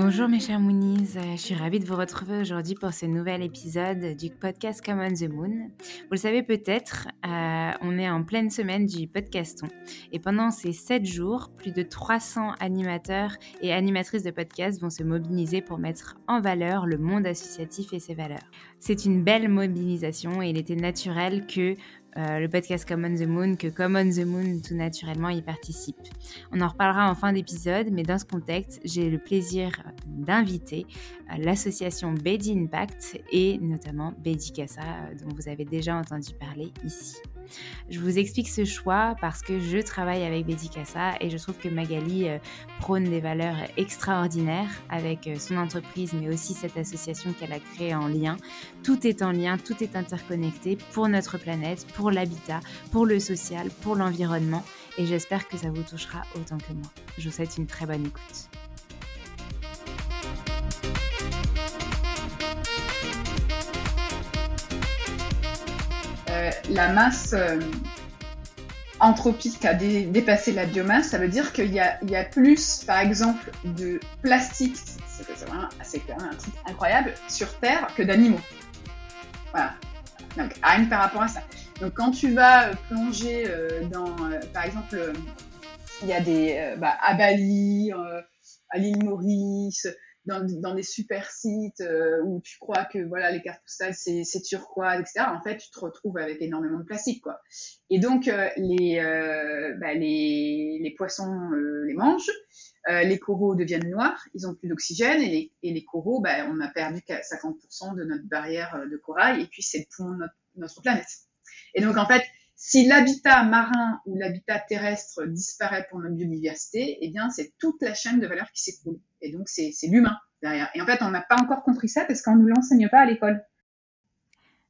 Bonjour mes chers Moonies, euh, je suis ravie de vous retrouver aujourd'hui pour ce nouvel épisode du podcast Come on the Moon. Vous le savez peut-être, euh, on est en pleine semaine du podcaston et pendant ces 7 jours, plus de 300 animateurs et animatrices de podcasts vont se mobiliser pour mettre en valeur le monde associatif et ses valeurs. C'est une belle mobilisation et il était naturel que euh, le podcast Common the Moon, que Common the Moon tout naturellement y participe. On en reparlera en fin d'épisode, mais dans ce contexte, j'ai le plaisir d'inviter euh, l'association Bedi Impact et notamment Bedi Casa, euh, dont vous avez déjà entendu parler ici. Je vous explique ce choix parce que je travaille avec Betty et je trouve que Magali euh, prône des valeurs extraordinaires avec euh, son entreprise, mais aussi cette association qu'elle a créée en lien. Tout est en lien, tout est interconnecté pour notre planète, pour l'habitat, pour le social, pour l'environnement et j'espère que ça vous touchera autant que moi. Je vous souhaite une très bonne écoute. Euh, la masse euh, anthropique a dépassé la biomasse, ça veut dire qu'il y, a, plus, par exemple, de plastique, c'est vraiment un truc incroyable, sur Terre que d'animaux. Voilà. Donc, rien par rapport à ça. Donc, quand tu vas euh, plonger dans, par exemple, il y a des, bah, à Bali, à l'île Maurice, dans, des super sites euh, où tu crois que voilà les cartes postales c'est, turquoise, etc. En fait, tu te retrouves avec énormément de plastique, quoi. Et donc euh, les, euh, bah, les, les poissons les mangent, les coraux deviennent noirs, ils ont plus d'oxygène et les, et les coraux, bah, on a perdu 50% de notre barrière de corail et puis c'est le poumon de notre, notre planète. Et donc en fait, si l'habitat marin ou l'habitat terrestre disparaît pour notre biodiversité, eh bien, c'est toute la chaîne de valeur qui s'écroule. Et donc, c'est l'humain Et en fait, on n'a pas encore compris ça parce qu'on ne nous l'enseigne pas à l'école.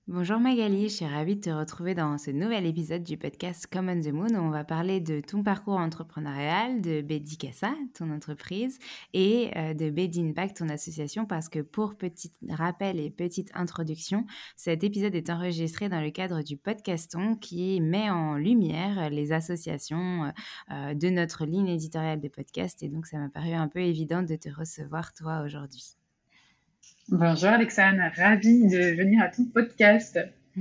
Bonjour Magali, je suis ravie de te retrouver dans ce nouvel épisode du podcast Common the Moon où on va parler de ton parcours entrepreneurial, de Bedicassa, ton entreprise, et euh, de Impact, ton association, parce que pour petit rappel et petite introduction, cet épisode est enregistré dans le cadre du podcaston qui met en lumière les associations euh, euh, de notre ligne éditoriale de podcast et donc ça m'a paru un peu évident de te recevoir toi aujourd'hui. Bonjour Alexandre, ravie de venir à ton podcast.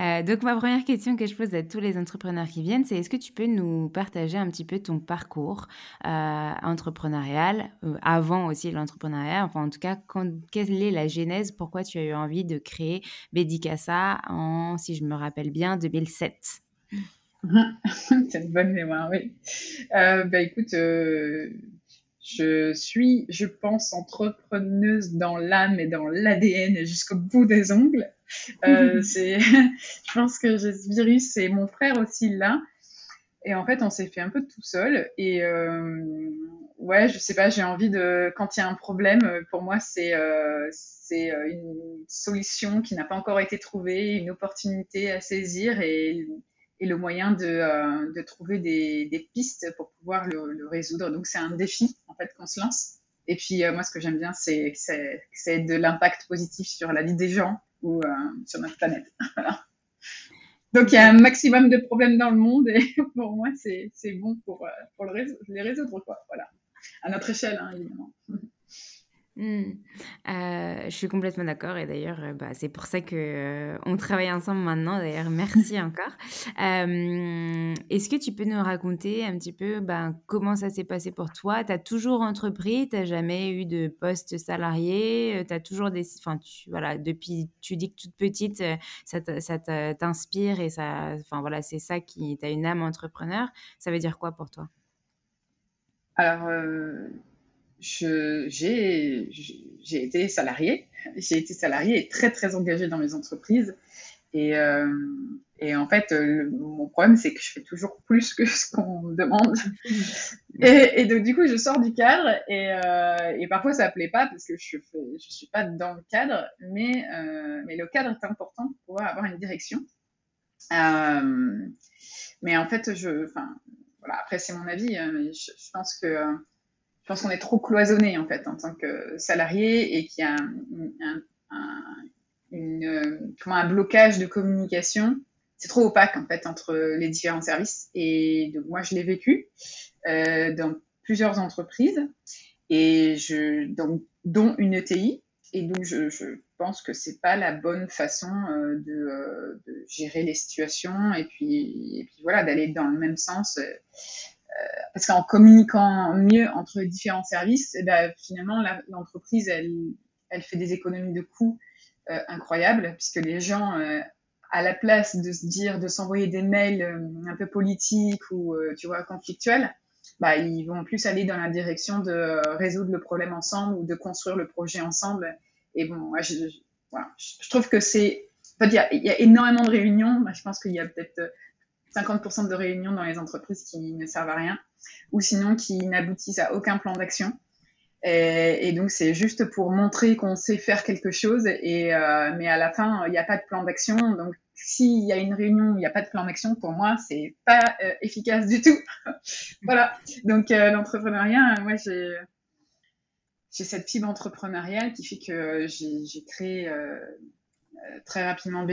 Euh, donc ma première question que je pose à tous les entrepreneurs qui viennent, c'est est-ce que tu peux nous partager un petit peu ton parcours euh, entrepreneurial, euh, avant aussi l'entrepreneuriat, enfin en tout cas, quelle est la genèse, pourquoi tu as eu envie de créer Bedicassa en, si je me rappelle bien, 2007 C'est une bonne mémoire, oui. bah écoute, je suis, je pense, entrepreneuse dans l'âme et dans l'ADN jusqu'au bout des ongles. Euh, je pense que j'ai ce virus et mon frère aussi là. Et en fait, on s'est fait un peu tout seul. Et euh, ouais, je sais pas, j'ai envie de. Quand il y a un problème, pour moi, c'est euh, c'est une solution qui n'a pas encore été trouvée, une opportunité à saisir et et le moyen de, euh, trouver des, pistes pour pouvoir le, résoudre. Donc c'est un défi en fait qu'on se lance. Et puis euh, moi ce que j'aime bien c'est que c'est de l'impact positif sur la vie des gens ou euh, sur notre planète. Donc il y a un maximum de problèmes dans le monde et pour moi c'est bon pour, pour le les résoudre quoi. Voilà. À notre échelle hein, évidemment. Mmh. Euh, je suis complètement d'accord et d'ailleurs, euh, bah, c'est pour ça que euh, on travaille ensemble maintenant. D'ailleurs, merci encore. est-ce que tu peux nous raconter un petit peu ben, comment ça s'est passé pour toi? Tu as toujours entrepris, tu jamais eu de poste salarié, tu as toujours des... Enfin, tu, voilà, depuis, tu dis que toute petite, ça t'inspire et ça... Enfin, voilà, c'est ça qui... Tu as une âme entrepreneur. Ça veut dire quoi pour toi? Alors j'ai été salarié. J'ai été salarié et très, très engagé dans mes entreprises. Et, euh, et en fait, mon problème, c'est que je fais toujours plus que ce qu'on me demande. Et, et, donc, du coup, je sors du cadre et, euh, et parfois, ça ne plaît pas parce que je ne je suis pas dans le cadre, mais, euh, mais le cadre est important pour pouvoir avoir une direction. Euh, mais en fait, je, voilà, après, c'est mon avis, hein, mais je, je pense que je pense qu'on est trop cloisonné en fait en tant que salarié et qu'il y a un, un, blocage de communication. C'est trop opaque en fait entre les différents services. Et donc moi je l'ai vécu euh, dans plusieurs entreprises et je donc dont une ETI. Et donc je, pense que c'est pas la bonne façon euh, de, euh, gérer les situations et et puis voilà d'aller dans le même sens. Parce qu'en communiquant mieux entre différents services, eh ben, finalement, l'entreprise, elle, fait des économies de coûts euh, incroyables, puisque les gens, euh, à la place de se dire, de s'envoyer des mails euh, un peu politiques ou, tu vois, conflictuels, bah, ils vont plus aller dans la direction de résoudre le problème ensemble ou de construire le projet ensemble. Et bon, moi, je, trouve que c'est... En fait, il y, a, énormément de réunions. Je pense qu'il y a peut-être 50% de réunions dans les entreprises qui ne servent à rien ou sinon qui n'aboutissent à aucun plan d'action. Et, donc c'est juste pour montrer qu'on sait faire quelque chose, et, euh, mais à la fin il n'y a pas de plan d'action. Donc s'il y a une réunion où il n'y a pas de plan d'action, pour moi c'est pas euh, efficace du tout. voilà. Donc euh, l'entrepreneuriat, moi j'ai j'ai cette fibre entrepreneuriale qui fait que j'ai créé très rapidement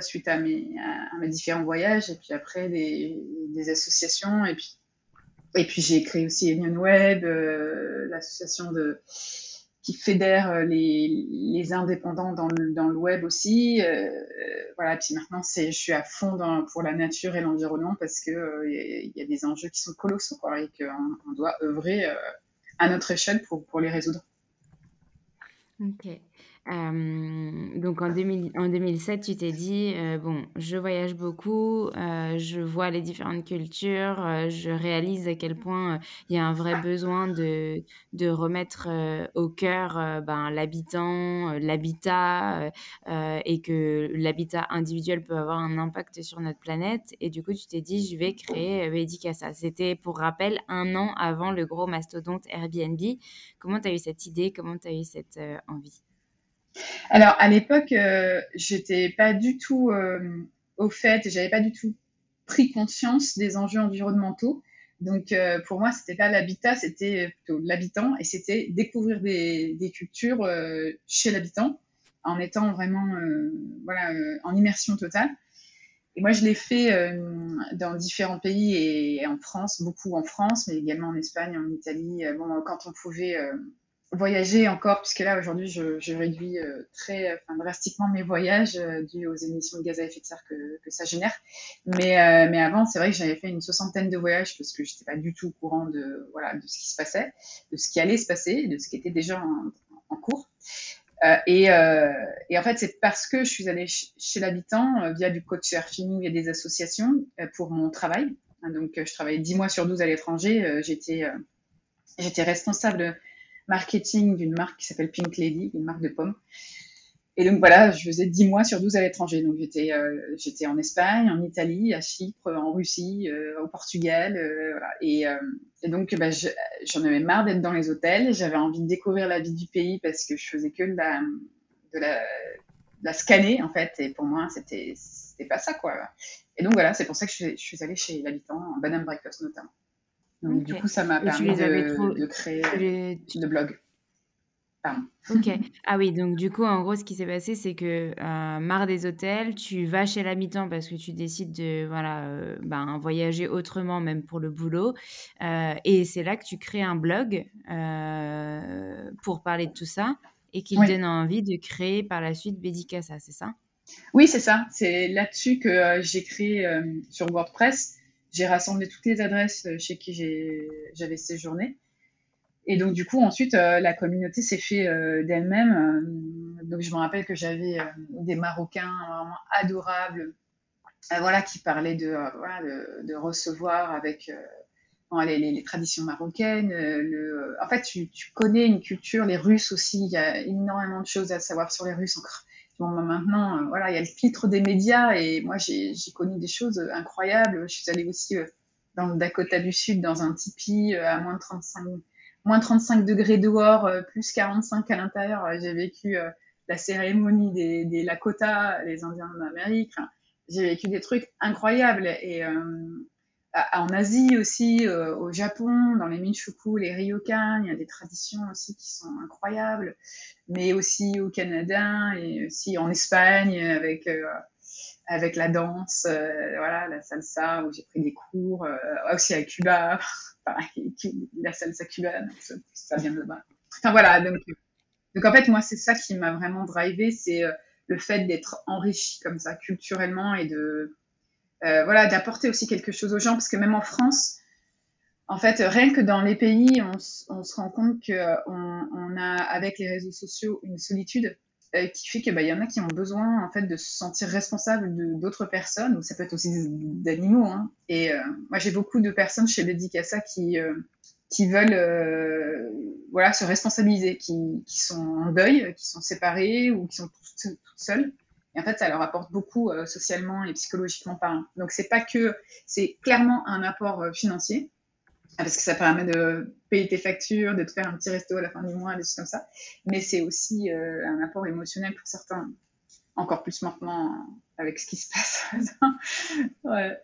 suite à mes, à, à mes différents voyages, et puis après des, associations, et puis et puis j'ai créé aussi Union Web, euh, l'association de qui fédère euh, les, indépendants dans le, dans le web aussi. Euh, voilà, puis maintenant c'est, je suis à fond pour la nature et l'environnement parce que il y a des enjeux qui sont colossaux et qu'on on doit œuvrer à notre échelle pour, pour les résoudre. Ok. Euh, donc en, 2000, en 2007, tu t'es dit, euh, bon, je voyage beaucoup, euh, je vois les différentes cultures, je réalise à quel point il y a un vrai besoin de, de remettre au cœur ben, l'habitant, l'habitat, et que l'habitat individuel peut avoir un impact sur notre planète. Et du coup, tu t'es dit, je vais créer Bedicassa. C'était, pour rappel, un an avant le gros mastodonte Airbnb. Comment tu as eu cette idée? Comment tu as eu cette envie? Alors, à l'époque, euh, j'étais pas du tout euh, au fait, j'avais pas du tout pris conscience des enjeux environnementaux. Donc, euh, pour moi, c'était pas l'habitat, c'était plutôt l'habitant et c'était découvrir des, des cultures euh, chez l'habitant en étant vraiment voilà, en immersion totale. Et moi, je l'ai fait dans différents pays et en France, beaucoup en France, mais également en Espagne, en Italie. Bon, quand on pouvait voyager encore, puisque là, aujourd'hui, je, réduis euh, très enfin, drastiquement mes voyages euh, dus aux émissions de gaz à effet de serre que, ça génère. Mais, euh, mais avant, c'est vrai que j'avais fait une soixantaine de voyages parce que je n'étais pas du tout au courant de, voilà, de ce qui se passait, de ce qui allait se passer, de ce qui était déjà en, cours. Euh, et, et, en fait, c'est parce que je suis allée ch chez l'habitant via du coach surfing, via des associations pour mon travail. Donc, euh, je travaillais 10 mois sur 12 à l'étranger. J'étais j'étais responsable marketing d'une marque qui s'appelle Pink Lady, une marque de pommes. Et donc voilà, je faisais 10 mois sur 12 à l'étranger. Donc j'étais euh, j'étais en Espagne, en Italie, à Chypre, en Russie, euh, au Portugal. Euh, et, donc bah, j'en avais marre d'être dans les hôtels. J'avais envie de découvrir la vie du pays parce que je faisais que de la, de la, la scanner en fait. Et pour moi, c'était pas ça quoi. Et donc voilà, c'est pour ça que je, suis, allée chez l'habitant, en Banana Breakfast notamment. Donc okay. du coup, ça m'a permis de, trop... de, créer les... de blog. Pardon. Ok. Ah oui, donc du coup, en gros, ce qui s'est passé, c'est que euh, marre des hôtels, tu vas chez l'habitant parce que tu décides de voilà, euh, ben, voyager autrement, même pour le boulot. Euh, et c'est là que tu crées un blog euh, pour parler de tout ça et qui oui. te donne envie de créer par la suite Bédicassa, c'est ça? Oui, c'est ça. C'est là-dessus que j'ai créé sur WordPress. J'ai rassemblé toutes les adresses chez qui j'avais séjourné. Et donc, du coup, ensuite, euh, la communauté s'est fait euh, d'elle-même. Euh, donc, je me rappelle que j'avais des Marocains vraiment adorables, voilà, qui parlaient de, recevoir avec les, traditions marocaines. En fait, tu, tu, connais une culture, les Russes aussi. Il y a énormément de choses à savoir sur les Russes encore. Bon, maintenant, voilà, il y a le filtre des médias et moi, j'ai connu des choses incroyables. Je suis allée aussi dans le Dakota du Sud, dans un tipi à moins de 35 moins 35 degrés dehors, euh, plus 45 à l'intérieur. Euh, j'ai vécu euh, la cérémonie des, des, Lakota, les Indiens d'Amérique. J'ai vécu des trucs incroyables. Et en Asie aussi, au Japon, dans les Minchuku, les Ryokan, il y a des traditions aussi qui sont incroyables. Mais aussi au Canada et aussi en Espagne avec avec la danse, euh, voilà, la salsa où j'ai pris des cours, euh, aussi à Cuba, la salsa cubane, ça, vient de là-bas. Enfin voilà, donc, donc en fait moi c'est ça qui m'a vraiment drivé, c'est euh, le fait d'être enrichi comme ça culturellement et de euh, voilà d'apporter aussi quelque chose aux gens parce que même en France, en fait rien que dans les pays on, se rend compte que on, on a avec les réseaux sociaux une solitude euh, qui fait qu'il bah, y en a qui ont besoin en fait de se sentir responsables d'autres personnes, ou ça peut être aussi d'animaux. Hein. Et euh, moi j'ai beaucoup de personnes chez Dédicassa qui euh, qui veulent euh, voilà se responsabiliser, qui, qui sont en deuil, qui sont séparés ou qui sont toutes, toutes seules. Et en fait, ça leur apporte beaucoup euh, socialement et psychologiquement parlant. Donc c'est pas que c'est clairement un apport euh, financier, parce que ça permet de payer tes factures, de te faire un petit resto à la fin du mois, des choses comme ça. Mais c'est aussi euh, un apport émotionnel pour certains, encore plus maintenant avec ce qui se passe.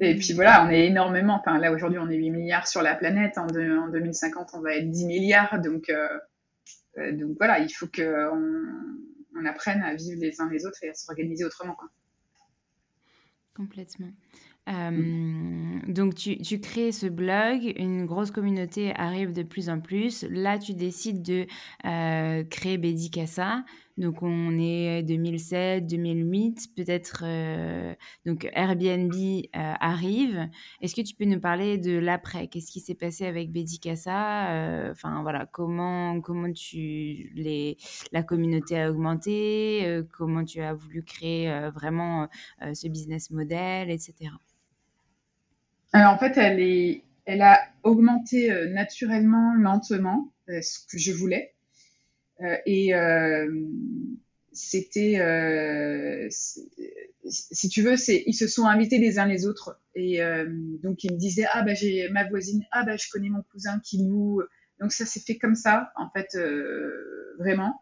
Et puis voilà, on est énormément, là aujourd'hui on est 8 milliards sur la planète, en, de, en 2050 on va être 10 milliards, donc, voilà, il faut qu'on on apprenne à vivre les uns les autres et à s'organiser autrement. Complètement. Euh, donc tu, tu, crées ce blog, une grosse communauté arrive de plus en plus. Là, tu décides de euh, créer Bédicassa. Donc on est 2007, 2008, peut-être. Euh, donc Airbnb arrive. Est-ce que tu peux nous parler de l'après? Qu'est-ce qui s'est passé avec Bédicassa Enfin voilà, comment comment tu les la communauté a augmenté Comment tu as voulu créer vraiment ce business model, etc. En fait, elle, est, elle a augmenté euh, naturellement, lentement, euh, ce que je voulais. Euh, et c'était, si tu veux, c'est, ils se sont invités les uns les autres. Et donc, ils me disaient, ah bah j'ai ma voisine, ah bah je connais mon cousin qui loue. Donc ça s'est fait comme ça, en fait, vraiment.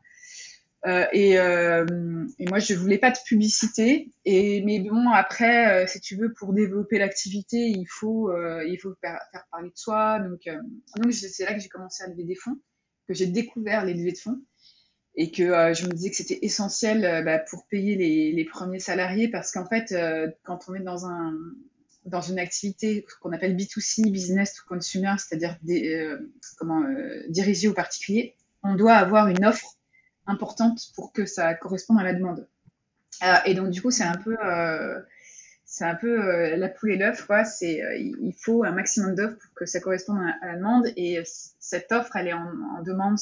Euh, et, euh, et, moi, je voulais pas de publicité. Et mais bon, après, euh, si tu veux, pour développer l'activité, il faut euh, il faut faire, faire, parler de soi. Donc donc c'est là que j'ai commencé à lever des fonds, que j'ai découvert les levées de fonds et que je me disais que c'était essentiel bah, pour payer les, premiers salariés parce qu'en fait, quand on est dans un dans une activité qu'on appelle B2C, business to consumer, c'est-à-dire comment dirigée aux particuliers, on doit avoir une offre importante pour que ça corresponde à la demande. Euh, et donc, du coup, c'est un peu, euh, c'est un peu euh, la poule et l'œuf, quoi. C'est, il faut un maximum d'offres pour que ça corresponde à, la demande. Et cette offre, elle est en, demande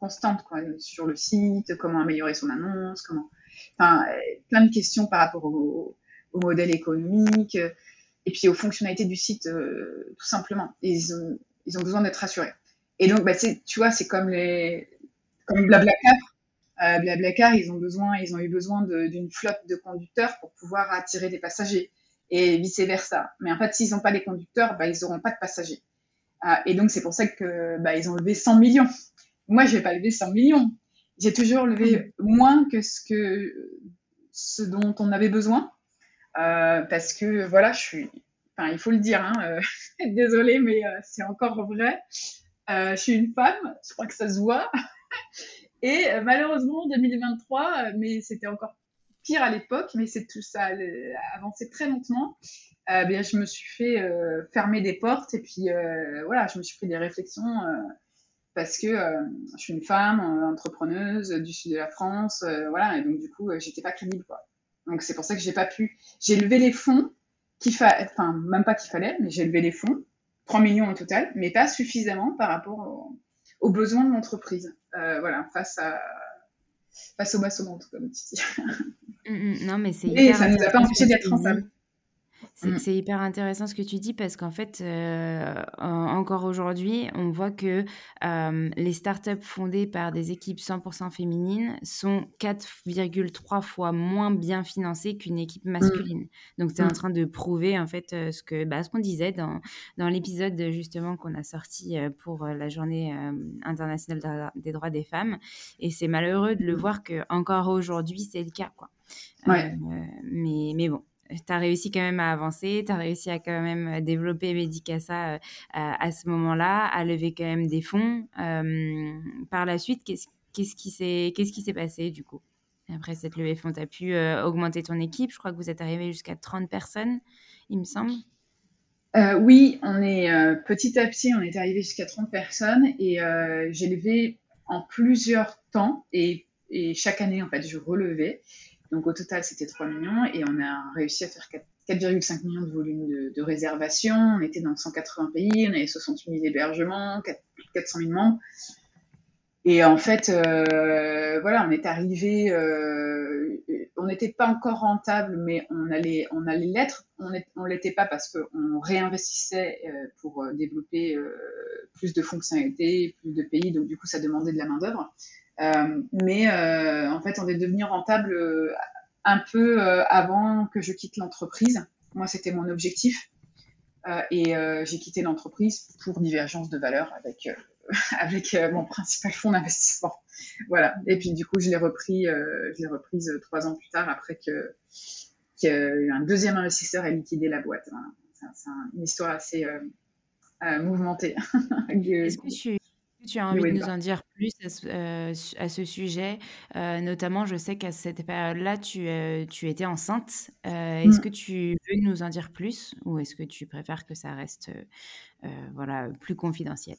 constante, quoi, sur le site, comment améliorer son annonce, comment, enfin, plein de questions par rapport au, au modèle économique et puis aux fonctionnalités du site, tout simplement. ils, ont, ils ont besoin d'être rassurés. Et donc, bah, tu vois, c'est comme les, comme Blablacar. Euh, Blablacar, ils ont besoin, ils ont eu besoin d'une flotte de conducteurs pour pouvoir attirer des passagers et vice versa. Mais en fait, s'ils n'ont pas les conducteurs, bah, ils n'auront pas de passagers. Euh, et donc, c'est pour ça que bah, ils ont levé 100 millions. Moi, je vais pas lever 100 millions. J'ai toujours levé moins que ce que ce dont on avait besoin, euh, parce que voilà, je suis, enfin, il faut le dire, hein, euh, désolée, mais euh, c'est encore vrai. Je suis une femme, je crois que ça se voit. Et euh, malheureusement, 2023, euh, mais c'était encore pire à l'époque, mais c'est tout ça a avancé très lentement. Euh, bien, je me suis fait euh, fermer des portes et puis euh, voilà, je me suis pris des réflexions parce que je suis une femme entrepreneuse du sud de la France, voilà, et donc du coup, j'étais pas crédible quoi. Donc c'est pour ça que j'ai pas pu. J'ai levé les fonds qu'il fallait, enfin même pas qu'il fallait, mais j'ai levé les fonds, 3 millions au total, mais pas suffisamment par rapport au, aux besoins de l'entreprise. Euh, voilà, face à face au basse monde, comme tu dis. Mm, mm. non, mais c'est. Et ça ne nous a pas empêché d'être rentable. Mm. C'est hyper intéressant ce que tu dis parce qu'en fait, euh, encore aujourd'hui, on voit que euh, les startups fondées par des équipes 100% féminines sont 4,3 fois moins bien financées qu'une équipe mm. masculine. Donc, tu es en mm. train de prouver en fait euh, ce que bah, ce qu'on disait dans, dans l'épisode justement qu'on a sorti pour la journée internationale des droits des femmes. Et c'est malheureux de le voir que encore aujourd'hui, c'est le cas. Quoi. Ouais. mais, mais bon, tu as réussi quand même à avancer, tu as réussi à quand même euh, développer Medicasa euh, à, ce moment-là, à lever quand même des fonds. Euh, par la suite, qu'est-ce qui s'est passé du coup? Après cette levée de fonds, tu as pu augmenter ton équipe. Je crois que vous êtes arrivé jusqu'à 30 personnes, il me semble. oui, on est petit à petit, on est arrivé jusqu'à 30 personnes et j'ai levé en plusieurs temps et, et, chaque année, en fait, je relevais. Donc au total, c'était 3 millions et on a réussi à faire 4,5 millions de volume de, de réservation. On était dans 180 pays, on avait 68 000 hébergements, 400 000 membres. Et en fait, euh, voilà, on est arrivé, euh, on n'était pas encore rentable, mais on allait, on allait l'être. On ne l'était pas parce qu'on réinvestissait euh, pour développer plus de fonctionnalités, plus de pays, donc du coup, ça demandait de la main d'œuvre. Euh, mais euh, en fait, on est devenu rentable euh, un peu avant que je quitte l'entreprise. Moi, c'était mon objectif. et j'ai quitté l'entreprise pour divergence de valeur avec avec mon principal fonds d'investissement. Voilà. Et puis du coup, je l'ai repris, je l'ai reprise trois ans plus tard après que qu'un deuxième investisseur ait liquidé la boîte. C'est une histoire assez mouvementée. Est-ce que tu tu as envie de nous en dire plus à ce, euh, à ce sujet? Euh, Notamment, je sais qu'à cette période-là, tu, euh, tu étais enceinte. est-ce mmh. que tu veux nous en dire plus ou est-ce que tu préfères que ça reste voilà, plus confidentiel?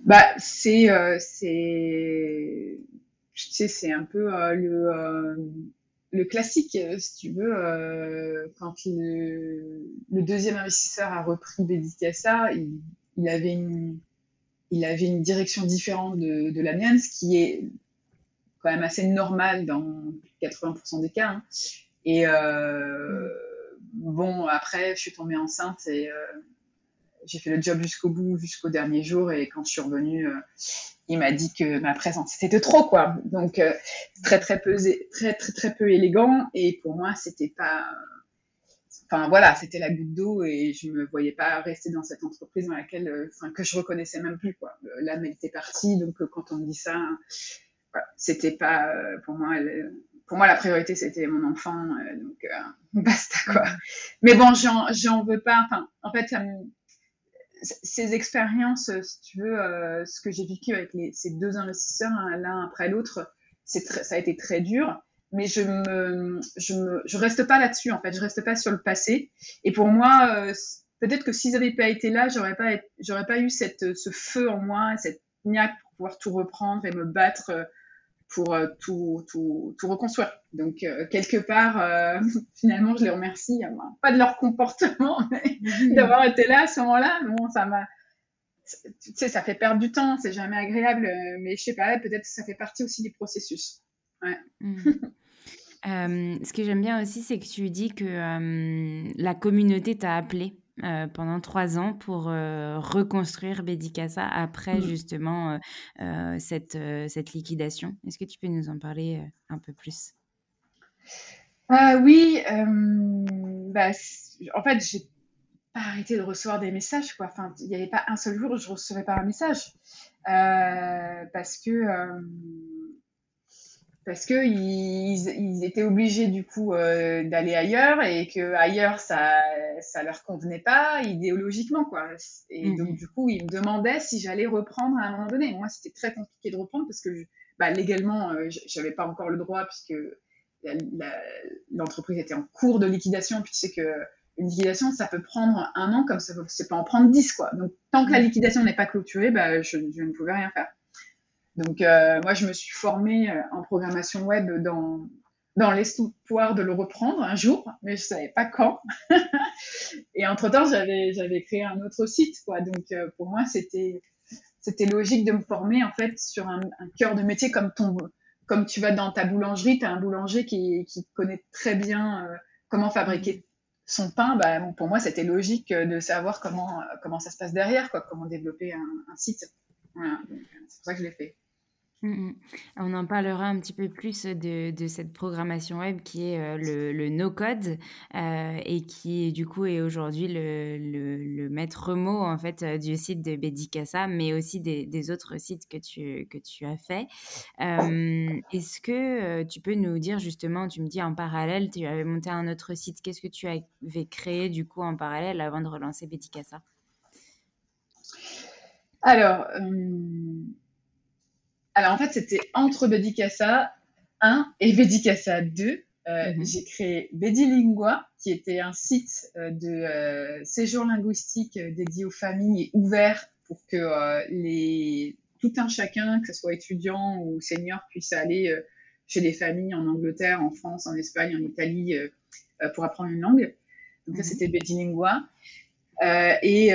Bah, c'est, c'est, sais, c'est un peu le, le classique, si tu veux. quand le, le, deuxième investisseur a repris Bédicassa, il, il avait une il avait une direction différente de, la mienne, ce qui est quand même assez normal dans 80% des cas. Hein. Et euh, bon, après, je suis tombée enceinte et euh, j'ai fait le job jusqu'au bout, jusqu'au dernier jour. Et quand je suis revenue, euh, il m'a dit que ma présence c'était trop, quoi. Donc très très peu, très très très peu élégant. Et pour moi, c'était pas enfin voilà, c'était la goutte d'eau et je me voyais pas rester dans cette entreprise dans laquelle, euh, que je reconnaissais même plus quoi. L'âme était partie, donc euh, quand on me dit ça, c'était pas pour moi pour moi la priorité c'était mon enfant donc basta quoi mais bon j'en veux pas enfin en fait ces expériences si tu veux ce que j'ai vécu avec ces deux investisseurs hein, l'un après l'autre ça a été très dur mais je me je me je reste pas là-dessus en fait je reste pas sur le passé et pour moi peut-être que s'ils n'avaient pas été là, j'aurais pas, j'aurais pas eu cette, ce feu en moi, cette niaque pour pouvoir tout reprendre et me battre euh, pour euh, tout, tout, tout reconstruire. Donc, euh, quelque part, finalement, je les remercie, pas de leur comportement, mais d'avoir été là à ce moment-là. Bon, ça m'a, tu sais, ça fait perdre du temps, c'est jamais agréable, mais je sais pas, peut-être que ça fait partie aussi du processus. Ouais. Mmh. ce que j'aime bien aussi, c'est que tu dis que la communauté t'a appelé euh, pendant trois ans pour euh, reconstruire Bédicassa après mmh. justement euh, cette, cette liquidation. Est-ce que tu peux nous en parler un peu plus? Oui, bah, en fait, j'ai pas arrêté de recevoir des messages. Quoi. Enfin, il n'y avait pas un seul jour où je ne recevais pas un message. parce que parce que ils, étaient obligés du coup euh, d'aller ailleurs et que ailleurs ça ça leur convenait pas idéologiquement quoi. Et mmh donc du coup ils me demandaient si j'allais reprendre à un moment donné. Moi c'était très compliqué de reprendre parce que bah, légalement euh, j'avais pas encore le droit puisque l'entreprise était en cours de liquidation. Puis tu sais que une liquidation ça peut prendre un an comme ça c'est pas en prendre dix quoi. Donc tant que la mmh. liquidation n'est pas clôturée bah, je, je ne pouvais rien faire donc, euh, moi, je me suis formée euh, en programmation web dans, dans l'espoir de le reprendre un jour, mais je savais pas quand. et entre-temps, j'avais, créé un autre site, quoi. Donc, euh, pour moi, c'était, logique de me former, en fait, sur un, cœur de métier comme ton, comme tu vas dans ta boulangerie, tu as un boulanger qui, qui connaît très bien comment fabriquer son pain. Bah, pour moi, c'était logique de savoir comment, comment ça se passe derrière, quoi, comment développer un, site. C'est pour ça que je l'ai fait. Mmh, mmh. On en parlera un petit peu plus de, cette programmation web qui est euh, le, no-code euh, et qui du coup est aujourd'hui le, maître mot en fait euh, du site de Bedicassa, mais aussi des, autres sites que tu, as fait. Est-ce que tu peux nous dire justement, tu me dis en parallèle, tu avais monté un autre site, qu'est-ce que tu avais créé du coup en parallèle avant de relancer Bedicassa? Alors, alors en fait, c'était entre Bedicassa 1 et Bedicassa 2. Euh, mhm. J'ai créé Bedilingua, qui était un site euh, de euh, séjour linguistique dédié aux familles et ouvert pour que les, tout un chacun, que ce soit étudiant ou senior, puisse aller chez des familles en Angleterre, en France, en Espagne, en Italie pour apprendre une langue. Donc ça, mhm. c'était Bedilingua. et,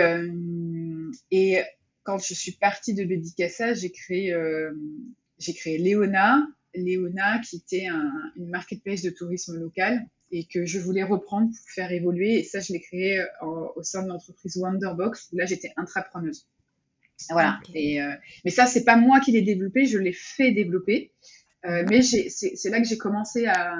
et quand je suis partie de Bedicassa, j'ai créé, euh, j'ai créé Léona, Léona qui était un, une marketplace de tourisme local et que je voulais reprendre pour faire évoluer. Et ça, je l'ai créé euh, au sein de l'entreprise Wonderbox où là, j'étais intrapreneuse. Voilà. Et, euh, mais ça, c'est pas moi qui l'ai développé, je l'ai fait développer. Euh, mais c'est là que j'ai commencé à,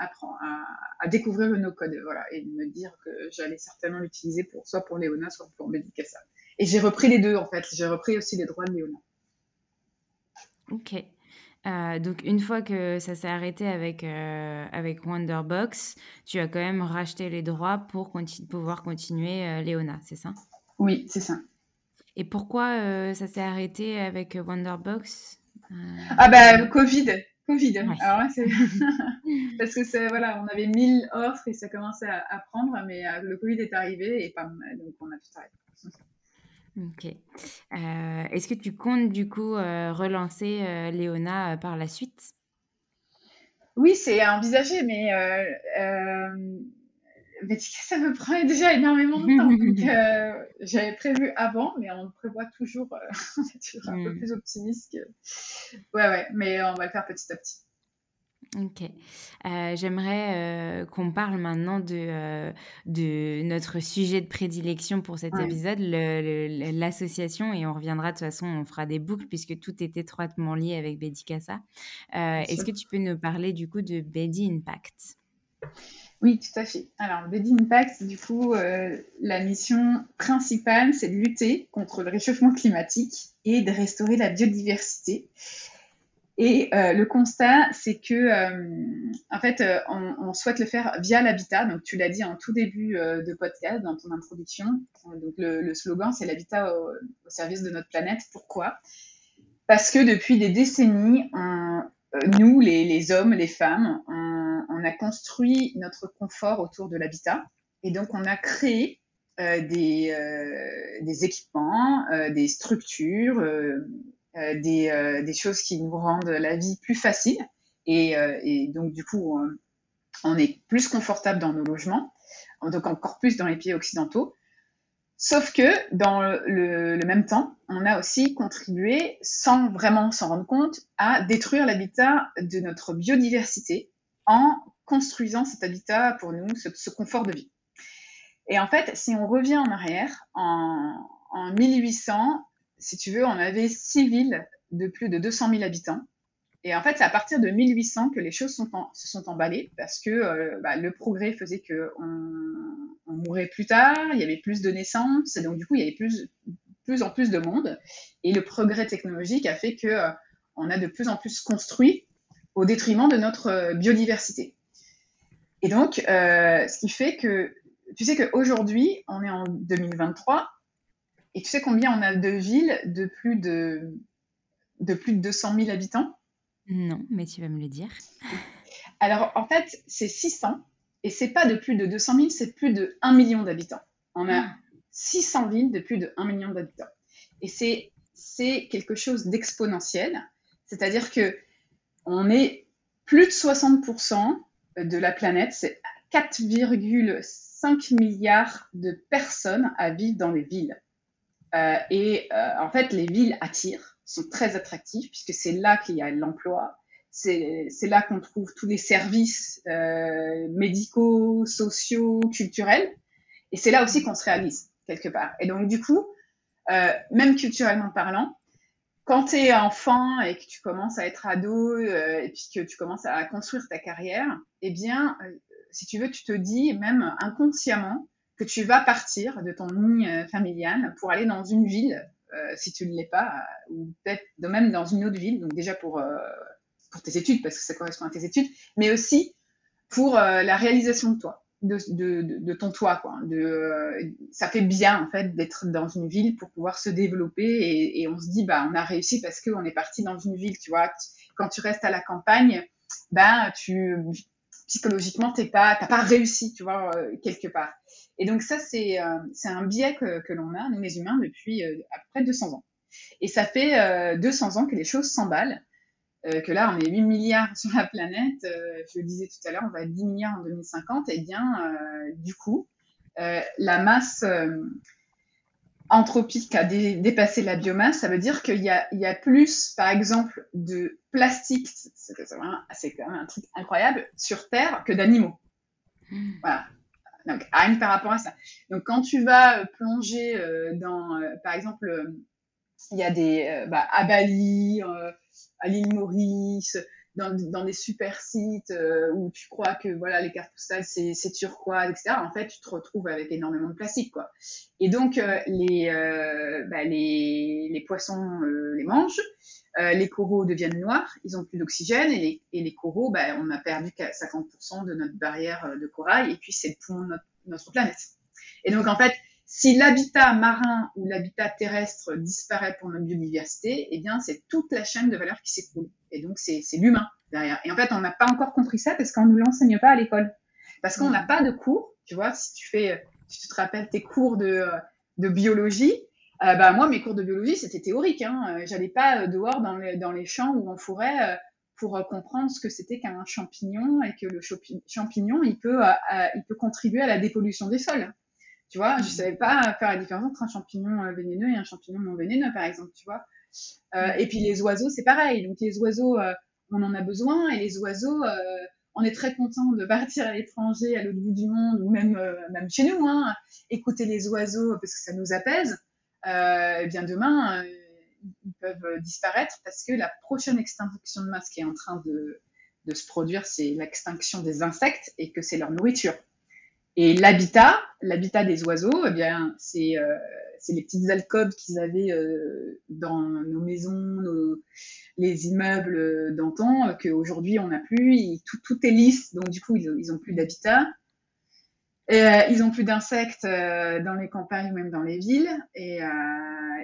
à, à, à, découvrir le no-code, voilà, et me dire que j'allais certainement l'utiliser pour soit pour Léona, soit pour Bedicassa. Et j'ai repris les deux, en fait. J'ai repris aussi les droits de Léona. Ok. Euh, donc, une fois que ça s'est arrêté avec, euh, avec Wonderbox, tu as quand même racheté les droits pour pouvoir continuer euh, Léona, c'est ça? Oui, c'est ça. Et pourquoi ça s'est arrêté avec Wonderbox? Ah, bah, Covid. Covid. Alors Parce que voilà, on avait 1000 offres et ça commençait à, à prendre, mais le Covid est arrivé et pas donc on a tout arrêté. Ok. Euh, est-ce que tu comptes du coup euh, relancer euh, Léona par la suite? Oui, c'est envisagé, mais ça me prend déjà énormément de temps. donc, j'avais prévu avant, mais on prévoit toujours, toujours un peu hmm. plus optimiste que. Ouais, ouais, mais on va le faire petit à petit. Ok. Euh, j'aimerais euh, qu'on parle maintenant de, euh, de notre sujet de prédilection pour cet épisode, l'association, et on reviendra de toute façon, on fera des boucles puisque tout est étroitement lié avec Bedicassa. Est-ce que tu peux nous parler du coup de Bedi Impact? Oui, tout à fait. Alors, Bedi Impact, du coup, la mission principale, c'est de lutter contre le réchauffement climatique et de restaurer la biodiversité. Et euh, le constat, c'est que, euh, en fait, euh, on, souhaite le faire via l'habitat. Donc, tu l'as dit en tout début de podcast, dans ton introduction. Donc, le, slogan, c'est l'habitat au, service de notre planète. Pourquoi? Parce que depuis des décennies, nous, les, hommes, les femmes, on, a construit notre confort autour de l'habitat. Et donc, on a créé des, des, équipements, des structures des, euh, des, choses qui nous rendent la vie plus facile. Et, euh, donc, du coup, on est plus confortable dans nos logements, donc encore plus dans les pays occidentaux. Sauf que dans le, même temps, on a aussi contribué, sans vraiment s'en rendre compte, à détruire l'habitat de notre biodiversité en construisant cet habitat pour nous, ce, confort de vie. Et en fait, si on revient en arrière, en 1800, si tu veux, on avait six villes de plus de 200 000 habitants. Et en fait, c'est à partir de 1800 que les choses se sont emballées parce que euh, bah, le progrès faisait qu'on on mourait plus tard, il y avait plus de naissances, et donc du coup, il y avait plus, plus en plus de monde. Et le progrès technologique a fait que euh, on a de plus en plus construit au détriment de notre euh, biodiversité. Et donc, euh, ce qui fait que, tu sais qu'aujourd'hui, on est en 2023, et tu sais combien on a de villes de plus de, de plus de 200 000 habitants? Non, mais tu vas me le dire. Alors, en fait, c'est 600. Et c'est pas de plus de 200 000, c'est plus de 1 million d'habitants. On a 600 ah. villes de plus de 1 million d'habitants. Et c'est, c'est quelque chose d'exponentiel. C'est-à-dire que on est plus de 60% de la planète, c'est 4,5 milliards de personnes à vivre dans les villes. Euh, et euh, en fait, les villes attirent, sont très attractives, puisque c'est là qu'il y a l'emploi, c'est là qu'on trouve tous les services euh, médicaux, sociaux, culturels, et c'est là aussi qu'on se réalise, quelque part. Et donc, du coup, même culturellement parlant, quand tu es enfant et que tu commences à être ado, et puis que tu commences à construire ta carrière, eh bien, si tu veux, tu te dis, même inconsciemment, que tu vas partir de ton nid euh, familial pour aller dans une ville, euh, si tu ne l'es pas, euh, ou peut-être même dans une autre ville, donc déjà pour, pour tes études, parce que ça correspond à tes études, mais aussi pour la réalisation de toi, de, de, de, ton toi. Quoi. De, ça fait bien, en fait, d'être dans une ville pour pouvoir se développer et, et on se dit, bah, on a réussi parce qu'on est parti dans une ville, tu vois. Quand tu restes à la campagne, ben, tu, psychologiquement, t'es pas, t'as pas réussi, tu vois, quelque part. Et donc ça, c'est euh, un biais que, que l'on a, nous les humains, depuis euh, à peu près 200 ans. Et ça fait euh, 200 ans que les choses s'emballent, euh, que là, on est 8 milliards sur la planète, euh, je le disais tout à l'heure, on va être 10 milliards en 2050, et bien, du coup, la masse anthropique a dé dépassé la biomasse, ça veut dire qu'il y y a plus, par exemple, de plastique, c'est quand même un truc incroyable, sur Terre que d'animaux. Mmh. Voilà. Donc, rien par rapport à ça. Donc, quand tu vas euh, plonger euh, dans, euh, par exemple, il y a des, bah, à Bali, à l'île Maurice, dans, dans, des super sites où tu crois que voilà les cartes postales c'est, turquoise, etc. En fait, tu te retrouves avec énormément de plastique, quoi. Et donc les, bah, les, les poissons les mangent, les coraux deviennent noirs, ils ont plus d'oxygène et les, et les coraux, bah, on a perdu 50% de notre barrière de corail et puis c'est le poumon de notre, notre planète. Et donc en fait, si l'habitat marin ou l'habitat terrestre disparaît pour notre biodiversité, eh bien c'est toute la chaîne de valeur qui s'écroule. Et donc c'est l'humain derrière. Et en fait, on n'a pas encore compris ça parce qu'on ne nous l'enseigne pas à l'école. Parce qu'on n'a pas de cours, tu vois, si tu fais, si tu te rappelles tes cours de, de biologie, euh, bah, moi, mes cours de biologie, c'était théorique. Hein. J'allais pas euh, dehors dans les, dans les champs ou en forêt euh, pour euh, comprendre ce que c'était qu'un champignon et que le champignon, il peut, euh, il peut contribuer à la dépollution des sols. Tu vois, je mmh. savais pas faire la différence entre un champignon vénéneux et un champignon non vénéneux, par exemple, tu vois. Euh, et puis les oiseaux, c'est pareil. Donc les oiseaux, on en a besoin et les oiseaux, on est très content de partir à l'étranger, à l'autre bout du monde ou même, même chez nous, hein, écouter les oiseaux parce que ça nous apaise. Euh, bien demain, euh, ils peuvent disparaître parce que la prochaine extinction de masse qui est en train de, de se produire, c'est l'extinction des insectes et que c'est leur nourriture. Et l'habitat, l'habitat des oiseaux, eh bien, c'est c'est les petites alcôves qu'ils avaient dans nos maisons, les immeubles d'antan, qu'aujourd'hui on n'a plus. tout, tout, est lisse, donc du coup ils, ils ont plus d'habitat. Euh, ils ont plus d'insectes euh, dans les campagnes ou même dans les villes. Et, euh,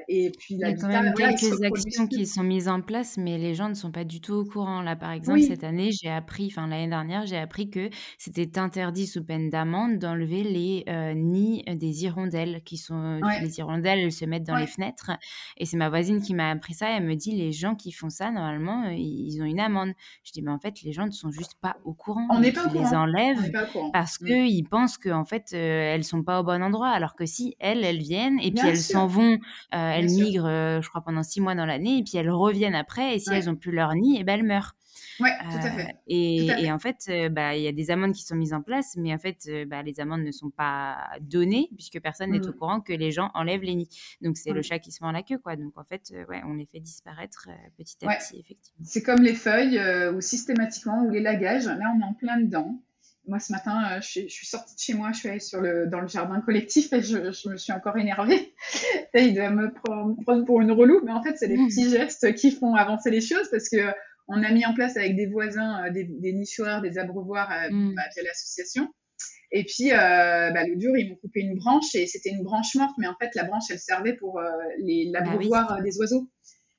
et puis Il y a quand même quelques actions qui sont mises en place, mais les gens ne sont pas du tout au courant. Là, par exemple, cette année, j'ai appris, enfin l'année dernière, j'ai appris que c'était interdit sous peine d'amende d'enlever les nids des hirondelles, qui sont les hirondelles, elles se mettent dans les fenêtres. Et c'est ma voisine qui m'a appris ça. elle me dit, les gens qui font ça, normalement, ils ont une amende. Je dis, mais en fait, les gens ne sont juste pas au courant. On n'est pas au courant. Ils les enlèvent parce qu'ils pensent que en fait, euh, elles sont pas au bon endroit. Alors que si elles, elles viennent et puis elles s'en vont, euh, elles migrent, euh, je crois, pendant six mois dans l'année et puis elles reviennent après. Et si elles ont plus leur nid, et eh ben elles meurent. Ouais, tout à fait. Et, en fait, bah, il y a des amendes qui sont mises en place, mais en fait, bah, les amendes ne sont pas données puisque personne n'est au mmh. courant que les gens enlèvent les nids. Donc c'est le mmh. chat qui se met la queue, quoi. Donc en fait, ouais, on les fait disparaître petit à petit, effectivement. C'est comme les feuilles ou systématiquement ou les lagages. Là, on est en plein dedans moi ce matin, euh, je, suis sortie de chez moi, je suis allée sur le, dans le jardin collectif et je, je me suis encore énervée. il doit me prendre pour une relou, mais en fait, c'est des mmh. petits gestes qui font avancer les choses parce que on a mis en place avec des voisins euh, des, des nichoirs, des abreuvoirs euh, mmh. bah, via l'association. Et puis, euh, bah, l'autre jour, ils m'ont coupé une branche et c'était une branche morte, mais en fait, la branche, elle servait pour les bah l'abreuvoir des oiseaux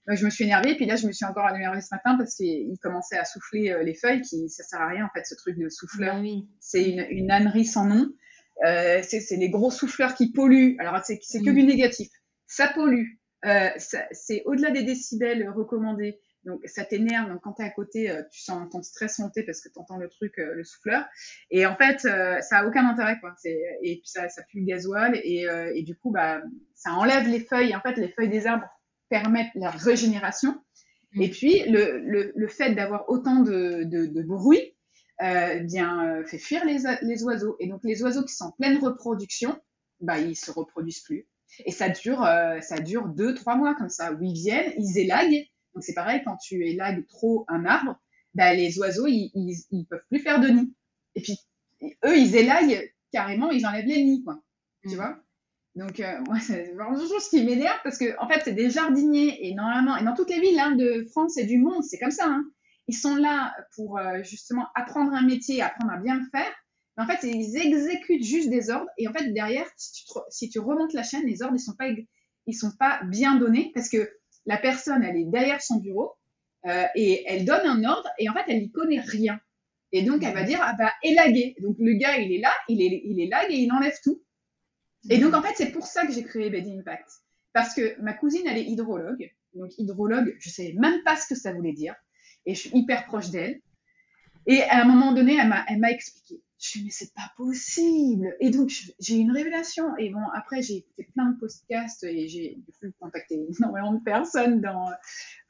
je me suis énervée, puis là, je me suis encore énervée ce matin parce qu'il commençait à souffler euh, les feuilles, qui ça sert à rien en fait, ce truc de souffleur. Bah c'est une, une ânerie sans nom. Euh, c'est les gros souffleurs qui polluent. Alors, c'est que du négatif. Ça pollue. Euh, c'est au-delà des décibels recommandés. Donc, ça t'énerve. Donc, quand tu es à côté, euh, tu sens ton stress monter parce que tu entends le truc, euh, le souffleur. Et en fait, ça a aucun intérêt. Quoi. Et puis, ça, ça pue le gasoil. Et, et du coup, bah, ça enlève les feuilles. En fait, les feuilles des arbres permettre la régénération. Mm. Et puis, le, le, le fait d'avoir autant de, de, de bruit euh, bien, euh, fait fuir les, les, oiseaux. Et donc, les oiseaux qui sont en pleine reproduction, bah, ils se reproduisent plus. Et ça dure, euh, ça dure deux, trois mois comme ça, où ils viennent, ils élaguent. Donc, c'est pareil, quand tu élagues trop un arbre, bah, les oiseaux, ils, ils, ils, peuvent plus faire de nid. Et puis, eux, ils élaguent carrément, ils enlèvent les nids, quoi. Tu mm. vois? Donc, euh, moi, c'est vraiment chose qui m'énerve parce que, en fait, c'est des jardiniers et normalement, et dans toutes les villes hein, de France et du monde, c'est comme ça. Hein. Ils sont là pour euh, justement apprendre un métier, apprendre à bien le faire. Mais en fait, ils exécutent juste des ordres. Et en fait, derrière, si tu, si tu remontes la chaîne, les ordres, ils sont pas, ils sont pas bien donnés parce que la personne, elle est derrière son bureau euh, et elle donne un ordre et en fait, elle n'y connaît rien. Et donc, elle va dire, ah bah, élaguer. Donc, le gars, il est là, il est, il est là et il enlève tout. Et donc, en fait, c'est pour ça que j'ai créé Bed Impact. Parce que ma cousine, elle est hydrologue. Donc, hydrologue, je sais même pas ce que ça voulait dire. Et je suis hyper proche d'elle. Et à un moment donné, elle m'a, expliqué. Je suis mais c'est pas possible. Et donc, j'ai une révélation. Et bon, après, j'ai écouté plein de podcasts et j'ai pu contacter énormément de personnes dans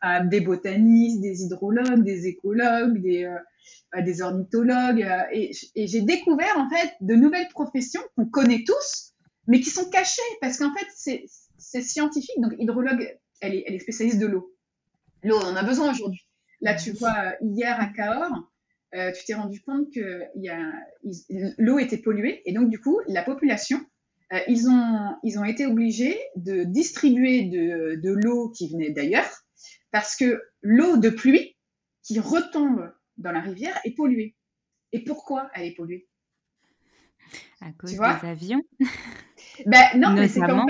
euh, des botanistes, des hydrologues, des écologues, des, euh, ornithologues. Et j'ai découvert, en fait, de nouvelles professions qu'on connaît tous, mais qui sont cachés parce qu'en fait, c'est scientifique. Donc, hydrologue, elle est, elle est spécialiste de l'eau. L'eau, on en a besoin aujourd'hui. Là, tu vois, hier à Cahors, euh, tu t'es rendu compte que l'eau était polluée et donc, du coup, la population, euh, ils, ont, ils ont été obligés de distribuer de, de l'eau qui venait d'ailleurs parce que l'eau de pluie qui retombe dans la rivière est polluée. Et pourquoi elle est polluée? À cause des avions Ben non, mais c'est En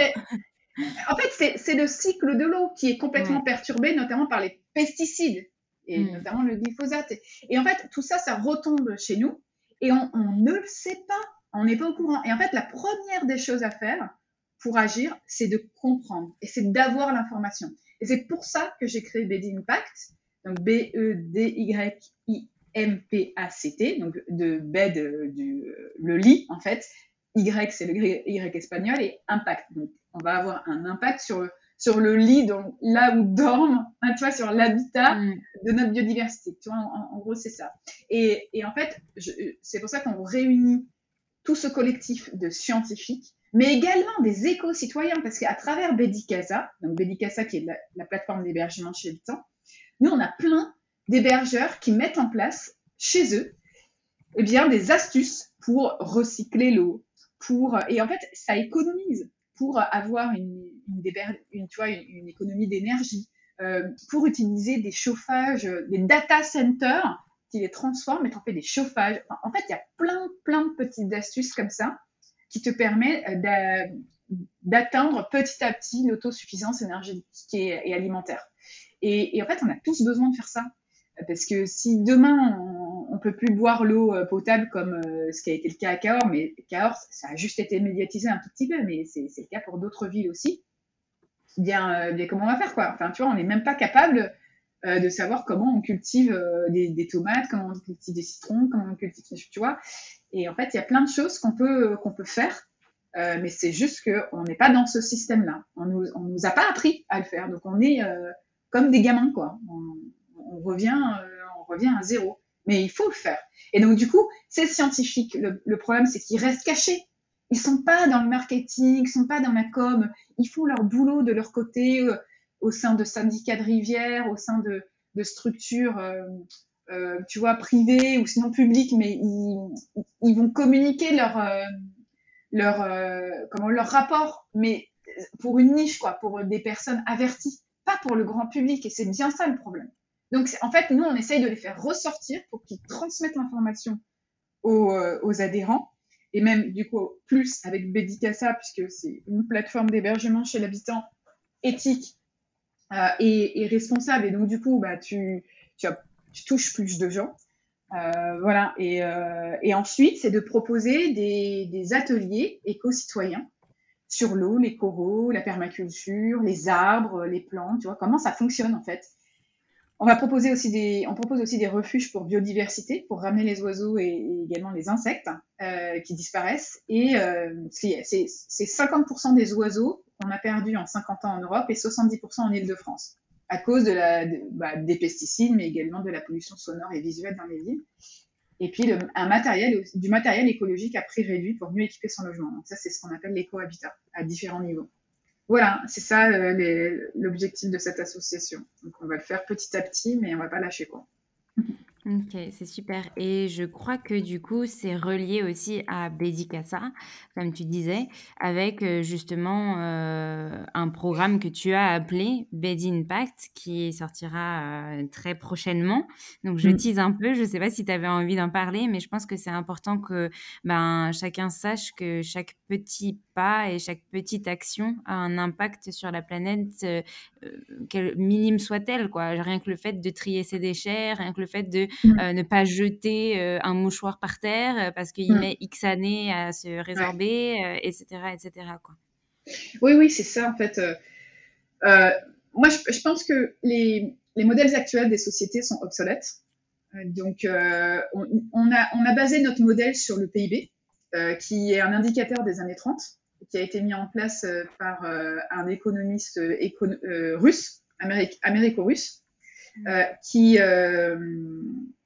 fait, c'est le cycle de l'eau qui est complètement perturbé, notamment par les pesticides et hmm. notamment le glyphosate. Et en fait, tout ça, ça retombe chez nous et on, ne le sait pas. On n'est pas au courant. Et en fait, la première des choses à faire pour agir, c'est de comprendre et c'est d'avoir l'information. Et c'est pour ça que j'ai créé BD Impact, donc B-E-D-Y-I-M-P-A-C-T, donc de bed, euh, du, le lit en fait, y, c'est le Y espagnol, et impact. Donc, on va avoir un impact sur le, sur le lit, donc là où dorment, hein, tu vois, sur l'habitat mm. de notre biodiversité. Tu vois, en, gros, c'est ça. Et, et, en fait, c'est pour ça qu'on réunit tout ce collectif de scientifiques, mais également des éco-citoyens, parce qu'à travers Bedicasa, donc Bedicasa qui est la, plateforme d'hébergement chez Habitant, nous, on a plein d'hébergeurs qui mettent en place chez eux eh bien, des astuces pour recycler l'eau, pour et en fait ça économise pour avoir une, une, tu vois, une, économie d'énergie, euh, pour utiliser des chauffages, des data centers qui les transforment et en fait des chauffages. en fait, il y a plein, plein de petites astuces comme ça qui te permettent d'atteindre petit à petit l'autosuffisance énergétique et, alimentaire. Et, en fait, on a tous besoin de faire ça. Parce que si demain, on, ne peut plus boire l'eau euh, potable comme euh, ce qui a été le cas à Cahors, mais Cahors, ça a juste été médiatisé un tout petit peu, mais c'est le cas pour d'autres villes aussi. Bien, euh, bien, comment on va faire quoi Enfin, tu vois, on n'est même pas capable de savoir comment on cultive des, tomates, comment on cultive des citrons, comment on cultive, tu vois. Et en fait, il y a plein de choses qu'on peut qu'on peut faire, mais c'est juste qu'on n'est pas dans ce système-là. On nous on nous a pas appris à le faire, donc on est comme des gamins quoi. On revient, euh, on revient à zéro. Mais il faut le faire. Et donc, du coup, ces scientifiques, le, problème, c'est qu'ils restent cachés. Ils sont pas dans le marketing, ils sont pas dans la com. Ils font leur boulot de leur côté euh, au sein de syndicats de rivières, au sein de, structures, euh, tu vois, privées ou sinon publiques, mais ils, vont communiquer leur, leur, comment, leur rapport, mais pour une niche, quoi, pour des personnes averties, pas pour le grand public. Et c'est bien ça le problème. Donc, en fait, nous, on essaye de les faire ressortir pour qu'ils transmettent l'information euh, aux, adhérents. Et même, du coup, plus avec Bedicassa, puisque c'est une plateforme d'hébergement chez l'habitant éthique euh, et, responsable. Et donc, du coup, bah, tu, tu, touches plus de gens. Euh, voilà. Et, ensuite, c'est de proposer des, des ateliers éco-citoyens sur l'eau, les coraux, la permaculture, les arbres, les plantes, tu vois, comment ça fonctionne en fait. On va proposer aussi des, on propose aussi des refuges pour biodiversité, pour ramener les oiseaux et, également les insectes euh, qui disparaissent. Et euh, c'est 50% des oiseaux qu'on a perdus en 50 ans en Europe et 70% en Île-de-France à cause de la, bah, des pesticides, mais également de la pollution sonore et visuelle dans les villes. Et puis un matériel, du matériel écologique à prix réduit pour mieux équiper son logement. Donc ça, c'est ce qu'on appelle l'éco-habitat à différents niveaux. Voilà, c'est ça euh, l'objectif de cette association. Donc on va le faire petit à petit, mais on va pas lâcher quoi. Ok, c'est super. Et je crois que du coup, c'est relié aussi à Bédicassa, comme tu disais, avec euh, justement euh, un programme que tu as appelé Bed Impact, qui sortira euh, très prochainement. Donc, je mmh. tease un peu. Je ne sais pas si tu avais envie d'en parler, mais je pense que c'est important que ben, chacun sache que chaque petit pas et chaque petite action a un impact sur la planète, quelle minime soit-elle. Quoi. Rien que le fait de trier ses déchets, rien que le fait de Mmh. Euh, ne pas jeter euh, un mouchoir par terre euh, parce qu'il mmh. met X années à se résorber, etc., etc. Quoi. Oui, oui, c'est ça en fait. moi, je, pense que les, les, modèles actuels des sociétés sont obsolètes. Donc, on, on, a, on, a, basé notre modèle sur le PIB, qui est un indicateur des années 30, qui a été mis en place par un économiste russe, américo-russe, mmh. qui, je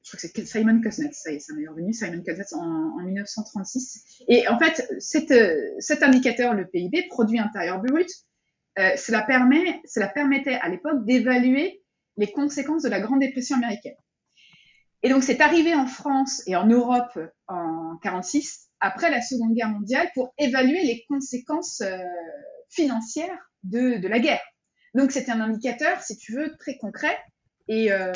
crois que c'est Simon Kuznets, ça y est, ça m'est revenu, Simon Kuznets en, en, 1936. Et en fait, cet, cet indicateur, le PIB, produit intérieur brut, euh, cela, permet, cela permettait à l'époque d'évaluer les conséquences de la Grande Dépression américaine. Et donc, c'est arrivé en France et en Europe en 46, après la Seconde Guerre mondiale, pour évaluer les conséquences euh, financières de, de la guerre. Donc, c'était un indicateur, si tu veux, très concret et, euh,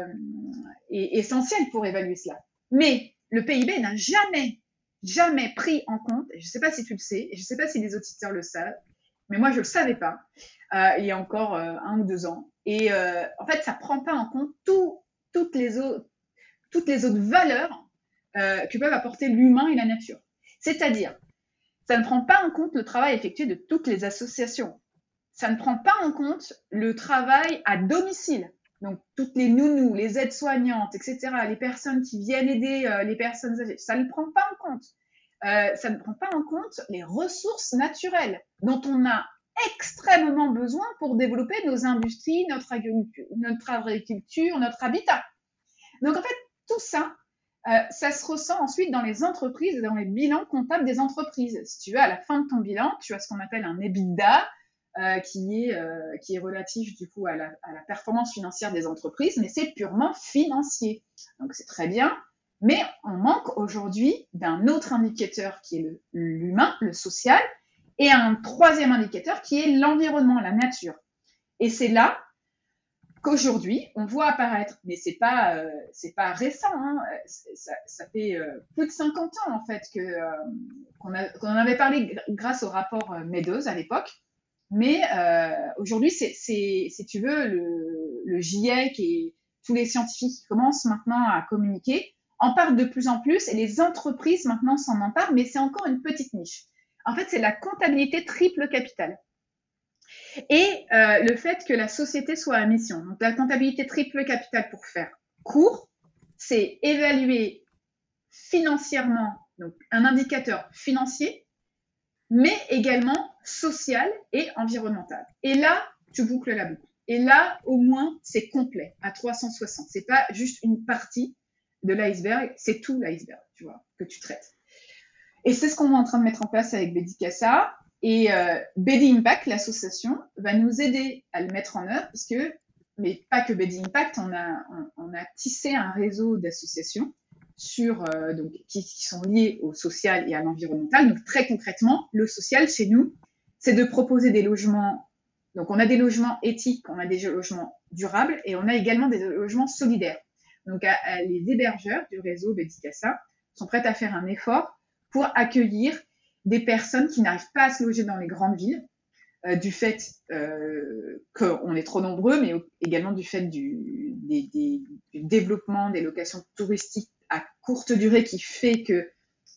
essentiel pour évaluer cela. Mais le PIB n'a jamais, jamais pris en compte, je ne sais pas si tu le sais, je ne sais pas si les auditeurs le savent, mais moi je ne le savais pas euh, il y a encore euh, un ou deux ans. Et euh, en fait, ça ne prend pas en compte tout, toutes, les autres, valeurs que peuvent apporter l'humain et la nature. C'est-à-dire, ça ne prend pas en compte le travail effectué de toutes les associations. Ça ne prend pas en compte le travail à domicile donc, toutes les nounous, les aides-soignantes, etc., les personnes qui viennent aider euh, les personnes âgées, ça ne prend pas en compte. Euh, ça ne prend pas en compte les ressources naturelles dont on a extrêmement besoin pour développer nos industries, notre agriculture, notre, habitat. Donc, en fait, tout ça, euh, ça se ressent ensuite dans les entreprises et dans les bilans comptables des entreprises. Si tu veux, à la fin de ton bilan, tu as ce qu'on appelle un EBITDA, euh, qui, est, euh, qui est relatif du coup à la, à la, performance financière des entreprises, mais c'est purement financier. Donc c'est très bien, Mais on manque aujourd'hui d'un autre indicateur qui est l'humain, le, social, et un troisième indicateur qui est l'environnement, la nature. Et c'est là qu'aujourd'hui, on voit apparaître, mais c'est pas euh, c'est pas récent, hein, ça, fait euh, plus de 50 ans en fait que qu'on en avait parlé grâce au rapport Meadows à l'époque, mais aujourd'hui c'est si tu veux le, le GIEC et tous les scientifiques qui commencent maintenant à communiquer en parlent de plus en plus et les entreprises maintenant s'en emparent, mais c'est encore une petite niche. En fait, c'est la comptabilité triple capitale. Et euh, le fait que la société soit à mission. Donc la comptabilité triple capitale pour faire court, c'est évaluer financièrement, donc un indicateur financier, mais également social et environnemental. Et là, tu boucles la boucle. Et là, au moins, c'est complet à 360. C'est pas juste une partie de l'iceberg, c'est tout l'iceberg, tu vois, que tu traites. Et c'est ce qu'on est en train de mettre en place avec Bedicassa. Et euh, BD Impact, l'association, va nous aider à le mettre en œuvre, parce que, mais pas que BD Impact, on a, tissé un réseau d'associations sur, euh, donc, qui, sont liées au social et à l'environnemental. Donc très concrètement, le social chez nous, c'est de proposer des logements. Donc on a des logements éthiques, on a des logements durables et on a également des logements solidaires. Donc les hébergeurs du réseau Bedicassa sont prêts à faire un effort pour accueillir des personnes qui n'arrivent pas à se loger dans les grandes villes, euh, du fait euh, qu'on est trop nombreux, mais également du fait du, développement des locations touristiques à courte durée qui fait que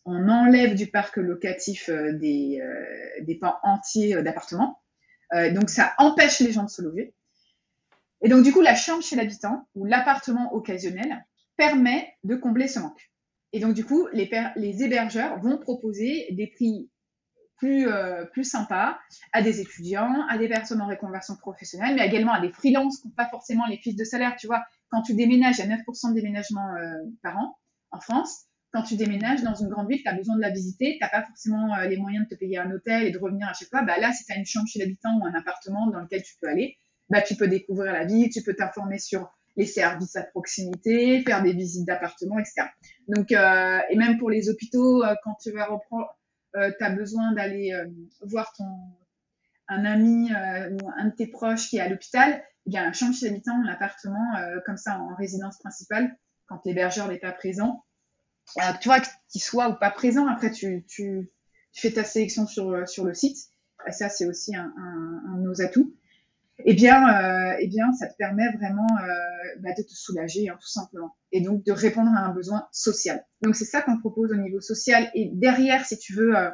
on enlève du parc locatif euh, des, des pans entiers d'appartements. donc ça empêche les gens de se loger. Et donc du coup, la chambre chez l'habitant ou l'appartement occasionnel permet de combler ce manque. Et donc, du coup, les, les hébergeurs vont proposer des prix plus, euh, plus sympas à des étudiants, à des personnes en reconversion professionnelle, mais également à des freelances qui n'ont pas forcément les fiches de salaire. Tu vois, quand tu déménages, il y a 9% de déménagement euh, par an en France. Quand tu déménages dans une grande ville, tu as besoin de la visiter, tu n'as pas forcément euh, les moyens de te payer un hôtel et de revenir à chaque fois. Bah là, si tu as une chambre chez l'habitant ou un appartement dans lequel tu peux aller, bah, tu peux découvrir la ville, tu peux t'informer sur les services à proximité, faire des visites d'appartements, etc. Donc, euh, et même pour les hôpitaux, euh, quand tu vas reprendre, tu as besoin d'aller voir un ami ou un de tes proches qui est à l'hôpital, il y a un chambre chez l'habitant, l'appartement, comme ça en résidence principale, quand l'hébergeur n'est pas présent. Tu vois, qu'il soit ou pas présent, après tu, fais ta sélection sur, sur le site. Ça, c'est aussi un, de nos atouts eh bien, euh, eh bien, ça te permet vraiment euh, bah, de te soulager, hein, tout simplement, et donc de répondre à un besoin social. Donc, c'est ça qu'on propose au niveau social. Et derrière, si tu veux, euh,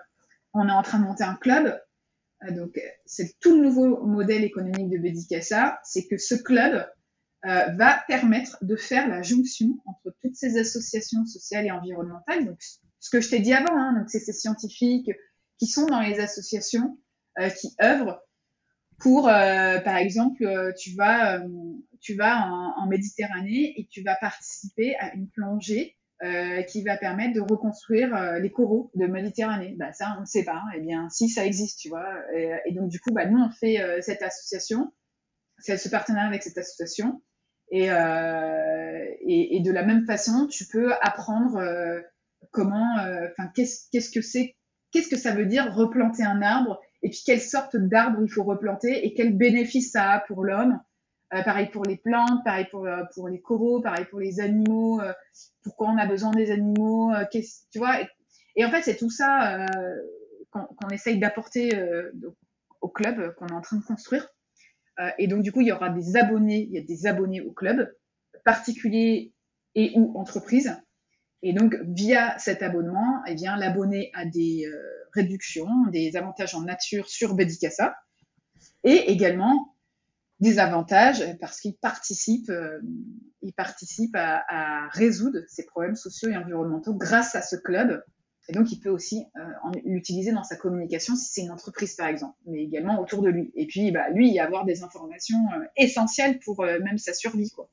on est en train de monter un club. Euh, donc, c'est tout le nouveau modèle économique de Bedicassa, c'est que ce club euh, va permettre de faire la jonction entre toutes ces associations sociales et environnementales. Donc, ce que je t'ai dit avant, hein, c'est ces scientifiques qui sont dans les associations, qui œuvrent pour, euh, par exemple, euh, tu vas, euh, tu vas en, Méditerranée et tu vas participer à une plongée qui va permettre de reconstruire les coraux de Méditerranée. Bah, ça, on ne sait pas. Eh bien, si ça existe, tu vois. Et, donc, du coup, bah, nous, on fait cette association, c'est ce partenariat avec cette association. Et, et, de la même façon, tu peux apprendre comment, enfin, qu'est-ce, que c'est, qu'est-ce que ça veut dire replanter un arbre et puis quelle sorte d'arbre il faut replanter et quel bénéfice ça a pour l'homme. Euh, pareil pour les plantes, pareil pour, euh, pour les coraux, pareil pour les animaux. Euh, pourquoi on a besoin des animaux Tu vois et, en fait, c'est tout ça qu'on essaye d'apporter au club qu'on est en train de construire. Et donc, du coup, il y aura des abonnés, il y a des abonnés au club, particuliers et ou entreprises. Et donc, via cet abonnement, eh bien, l'abonné a des réduction, des avantages en nature sur Bedicassa et également des avantages parce qu'il participe, euh, il participe à, à, résoudre ces problèmes sociaux et environnementaux grâce à ce club. Et donc, il peut aussi euh, l'utiliser dans sa communication si c'est une entreprise, par exemple, mais également autour de lui. Et puis, bah, lui, avoir des informations euh, essentielles pour euh, même sa survie. Quoi.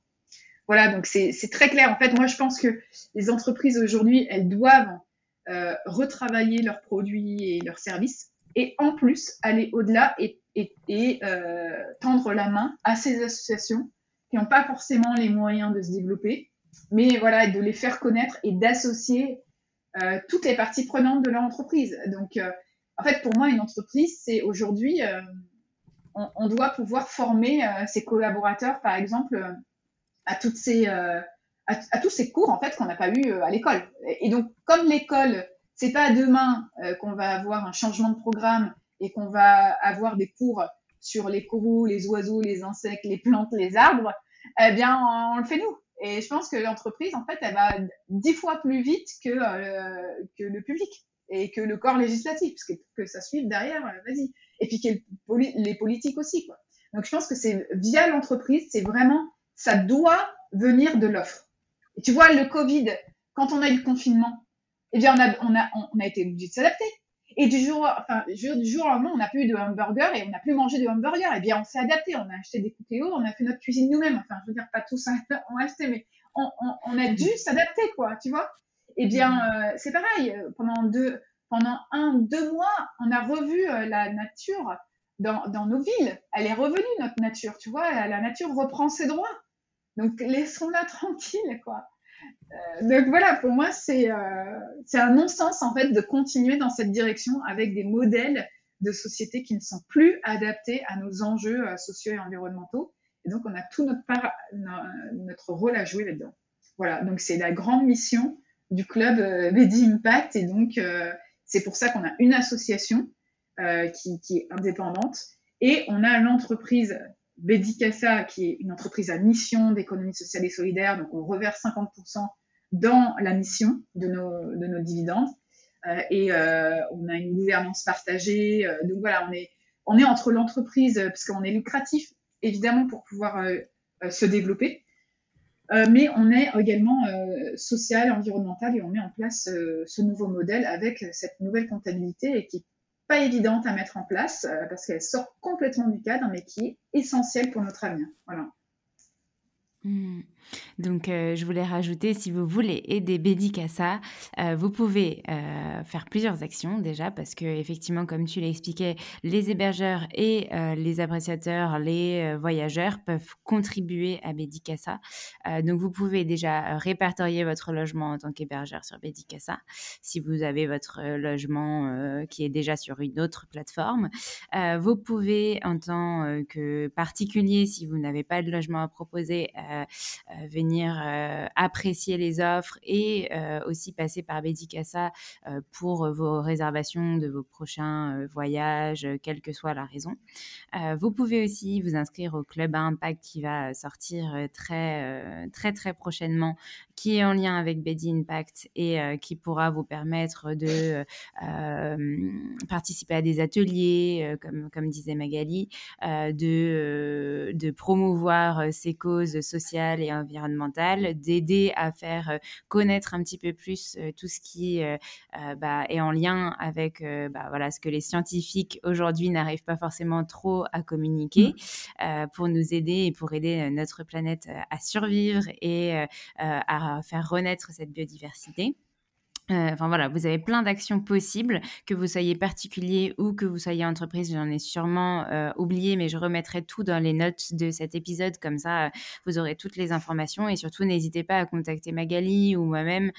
Voilà, donc c'est très clair. En fait, moi, je pense que les entreprises aujourd'hui, elles doivent retravailler leurs produits et leurs services, et en plus aller au-delà et, tendre la main à ces associations qui n'ont pas forcément les moyens de se développer, mais voilà, de les faire connaître et d'associer toutes les parties prenantes de leur entreprise. Donc, en fait, pour moi, une entreprise, c'est aujourd'hui, on, doit pouvoir former ses collaborateurs, par exemple, à, tous ces cours en fait qu'on n'a pas eu à l'école. Et donc, comme l'école, c'est pas demain qu'on va avoir un changement de programme et qu'on va avoir des cours sur les coraux, les oiseaux, les insectes, les plantes, les arbres, eh bien, on, le fait nous. Et je pense que l'entreprise, en fait, elle va dix fois plus vite que, euh, que le public et que le corps législatif, parce que, que ça suive derrière, euh, vas-y. Et puis que les politiques aussi, quoi. Donc, je pense que c'est via l'entreprise, c'est vraiment, ça doit venir de l'offre. Et tu vois, le Covid, quand on a eu le confinement, eh bien, on a, on a, on a été obligé de s'adapter. Et du jour, enfin, du jour au lendemain, on n'a plus de hamburger et on n'a plus mangé de hamburger. Eh bien, on s'est adapté. On a acheté des cookéos, on a fait notre cuisine nous-mêmes. Enfin, je veux dire, pas tous on a acheté, mais on, a dû s'adapter, quoi, tu vois. Eh bien, euh, c'est pareil. Pendant deux, pendant un, deux mois, on a revu euh, la nature dans nos villes. Elle est revenue, notre nature, tu vois. La, nature reprend ses droits. Donc, laissons-la tranquille, quoi. Euh, donc voilà, pour moi, c'est euh, un non-sens en fait de continuer dans cette direction avec des modèles de société qui ne sont plus adaptés à nos enjeux euh, sociaux et environnementaux. Et donc, on a tout notre, part, notre rôle à jouer là-dedans. Voilà, donc c'est la grande mission du club euh, Impact. Et donc, c'est pour ça qu'on a une association qui, est indépendante. Et on a l'entreprise Bédicassa, qui est une entreprise à mission d'économie sociale et solidaire, donc on reverse 50% dans la mission de nos, de nos dividendes. Euh, et euh, on a une gouvernance partagée. Euh, donc voilà, on est, on est entre l'entreprise, parce qu'on est lucratif, évidemment, pour pouvoir se développer. mais on est également social, environnemental, et on met en place ce nouveau modèle avec cette nouvelle comptabilité et qui pas évidente à mettre en place euh, parce qu'elle sort complètement du cadre, mais qui est essentielle pour notre avenir. Hmm. Donc, euh, je voulais rajouter, si vous voulez aider Bédicassa, euh, vous pouvez euh, faire plusieurs actions déjà, parce que effectivement, comme tu l'expliquais, les hébergeurs et les appréciateurs, les voyageurs peuvent contribuer à Bédicassa. donc, vous pouvez déjà répertorier votre logement en tant qu'hébergeur sur Bédicassa, si vous avez votre logement qui est déjà sur une autre plateforme. vous pouvez, en tant que particulier, si vous n'avez pas de logement à proposer, venir euh, apprécier les offres et euh, aussi passer par Bédicassa pour vos réservations de vos prochains voyages, quelle que soit la raison. vous pouvez aussi vous inscrire au club impact qui va sortir très très très prochainement, qui est en lien avec Bedi Impact et qui pourra vous permettre de participer à des ateliers, comme, disait Magali, de, de promouvoir ces causes sociales et environnementale, d'aider à faire euh, connaître un petit peu plus euh, tout ce qui euh, bah, est en lien avec bah, voilà, ce que les scientifiques aujourd'hui n'arrivent pas forcément trop à communiquer mmh. pour nous aider et pour aider notre planète à survivre et à faire renaître cette biodiversité. Euh, enfin voilà, vous avez plein d'actions possibles, que vous soyez particulier ou que vous soyez entreprise. J'en ai sûrement euh, oublié, mais je remettrai tout dans les notes de cet épisode. Comme ça, euh, vous aurez toutes les informations. Et surtout, n'hésitez pas à contacter Magali ou moi-même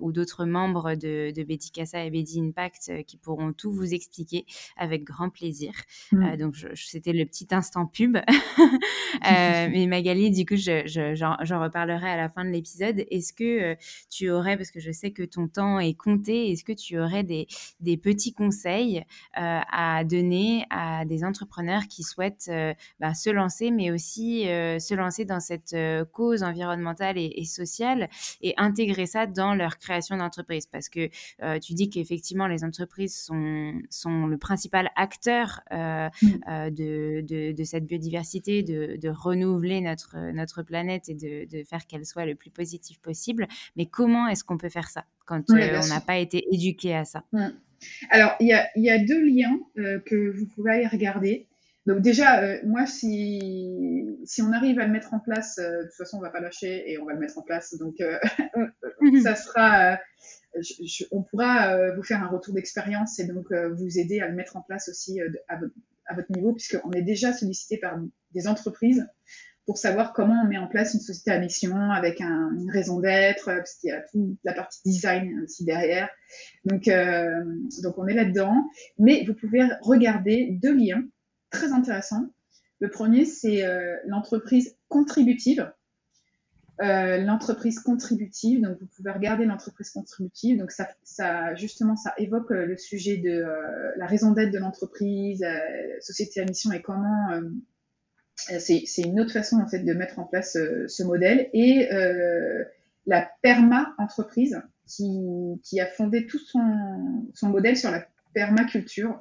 ou d'autres membres de, de Betty Casa et Betty Impact qui pourront tout vous expliquer avec grand plaisir. Mmh. donc, c'était le petit instant pub. mais Magali, du coup, j'en je, reparlerai à la fin de l'épisode. Est-ce que tu aurais, parce que je sais que ton temps et compter, est-ce que tu aurais des, des petits conseils euh, à donner à des entrepreneurs qui souhaitent euh, bah, se lancer, mais aussi euh, se lancer dans cette cause environnementale et, sociale et intégrer ça dans leur création d'entreprise? Parce que tu dis qu'effectivement, les entreprises sont, sont le principal acteur mmh. de, de, de, cette biodiversité, de, de, renouveler notre, notre planète et de, de faire qu'elle soit le plus positive possible. Mais comment est-ce qu'on peut faire ça quand euh, on n'a pas été éduqué à ça. Mmh. Alors, il y a, deux liens euh, que vous pouvez aller regarder. Donc déjà, euh, moi, si, si on arrive à le mettre en place, de toute façon, on va pas lâcher et on va le mettre en place. Donc, ça sera, on pourra vous faire un retour d'expérience et donc vous aider à le mettre en place aussi à, votre niveau, puisqu'on est déjà sollicité par des entreprises pour savoir comment on met en place une société à mission avec une raison d'être, parce qu'il y a toute la partie design aussi derrière. Donc, euh, donc on est là-dedans. Mais vous pouvez regarder deux liens très intéressants. Le premier, c'est euh, l'entreprise contributive. Euh, l'entreprise contributive, donc vous pouvez regarder l'entreprise contributive. Donc ça, ça, justement, ça évoque le sujet de la raison d'être de l'entreprise, société à mission et comment euh, c'est une autre façon en fait de mettre en place euh, ce modèle. Et euh, la perma entreprise qui, qui, a fondé tout son, son, modèle sur la permaculture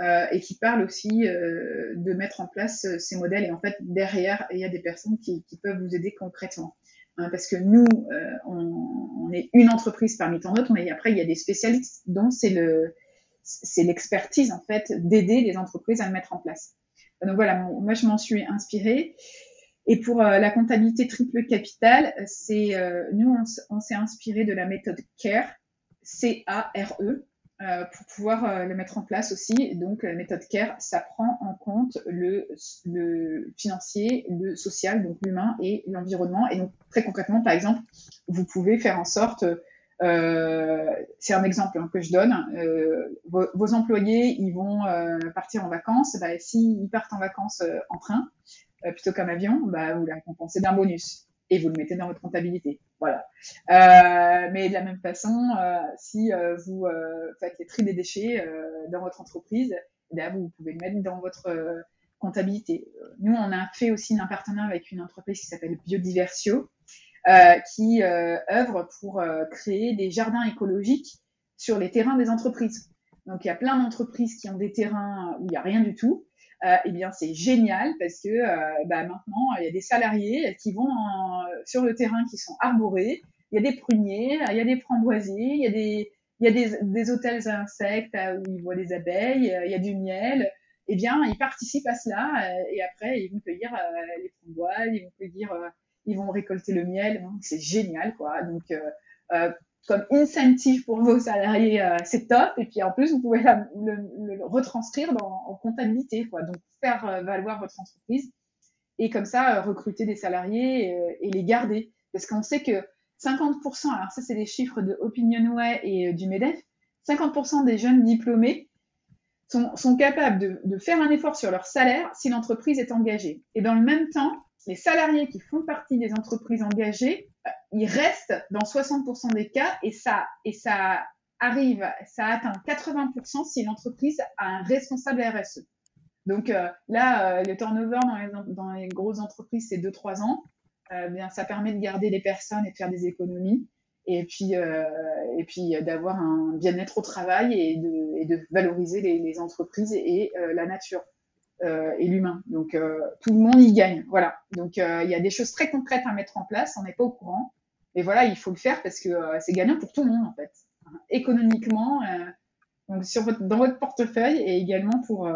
euh, et qui parle aussi euh, de mettre en place ces modèles. Et en fait derrière il y a des personnes qui, qui peuvent vous aider concrètement hein, parce que nous on, on, est une entreprise parmi tant d'autres mais après il y a des spécialistes dont c'est le c'est l'expertise en fait d'aider les entreprises à le mettre en place donc voilà, moi je m'en suis inspirée. Et pour euh, la comptabilité triple capital, c'est euh, nous on, s'est inspiré de la méthode CARE, C-A-R-E, euh, pour pouvoir le mettre en place aussi. Donc la méthode CARE, ça prend en compte le, le financier, le social, donc l'humain et l'environnement. Et donc très concrètement, par exemple, vous pouvez faire en sorte euh, c'est un exemple hein, que je donne. Euh, vos, employés, ils vont euh, partir en vacances. Bah, S'ils partent en vacances euh, en train euh, plutôt qu'en avion, bah, vous la récompensez d'un bonus et vous le mettez dans votre comptabilité. Voilà. mais de la même façon, si vous faites les tri des déchets dans votre entreprise, bah, vous pouvez le mettre dans votre comptabilité. Nous, on a fait aussi un partenariat avec une entreprise qui s'appelle Biodiversio, euh, qui euh, œuvre pour euh, créer des jardins écologiques sur les terrains des entreprises. Donc il y a plein d'entreprises qui ont des terrains où il n'y a rien du tout. Euh, eh bien c'est génial parce que bah, maintenant il y a des salariés qui vont sur le terrain qui sont arborés. Il y a des pruniers, il y a des framboisiers, il y a des il y a des, des hôtels à insectes où ils voient des abeilles, il y a du miel. Eh bien, ils participent à cela et après ils vont cueillir les framboises, ils vont cueillir ils vont récolter le miel. C'est génial, quoi. Donc, euh, euh, comme incentive pour vos salariés, euh, c'est top. Et puis en plus, vous pouvez le, retranscrire en comptabilité, quoi. Donc, faire valoir votre entreprise et comme ça, recruter des salariés et, les garder. Parce qu'on sait que 50%, alors ça, c'est des chiffres de Opinionway et du MEDEF, 50% des jeunes diplômés sont, sont capables de, faire un effort sur leur salaire si l'entreprise est engagée. Et dans le même temps, les salariés qui font partie des entreprises engagées, euh, ils restent dans 60% des cas et ça, ça arrive, ça atteint 80% si l'entreprise a un responsable RSE. Donc euh, là, euh, le turnover dans les, dans les grosses entreprises, c'est 2-3 ans. bien, ça permet de garder les personnes et de faire des économies. Et puis, puis d'avoir un bien-être au travail et de, valoriser les entreprises et, la nature. Euh, et l'humain. Donc euh, tout le monde y gagne. Voilà. Donc euh, il y a des choses très concrètes à mettre en place. On n'est pas au courant. Et voilà, il faut le faire parce que c'est gagnant pour tout le monde en fait, économiquement, donc sur votre, dans votre portefeuille et également pour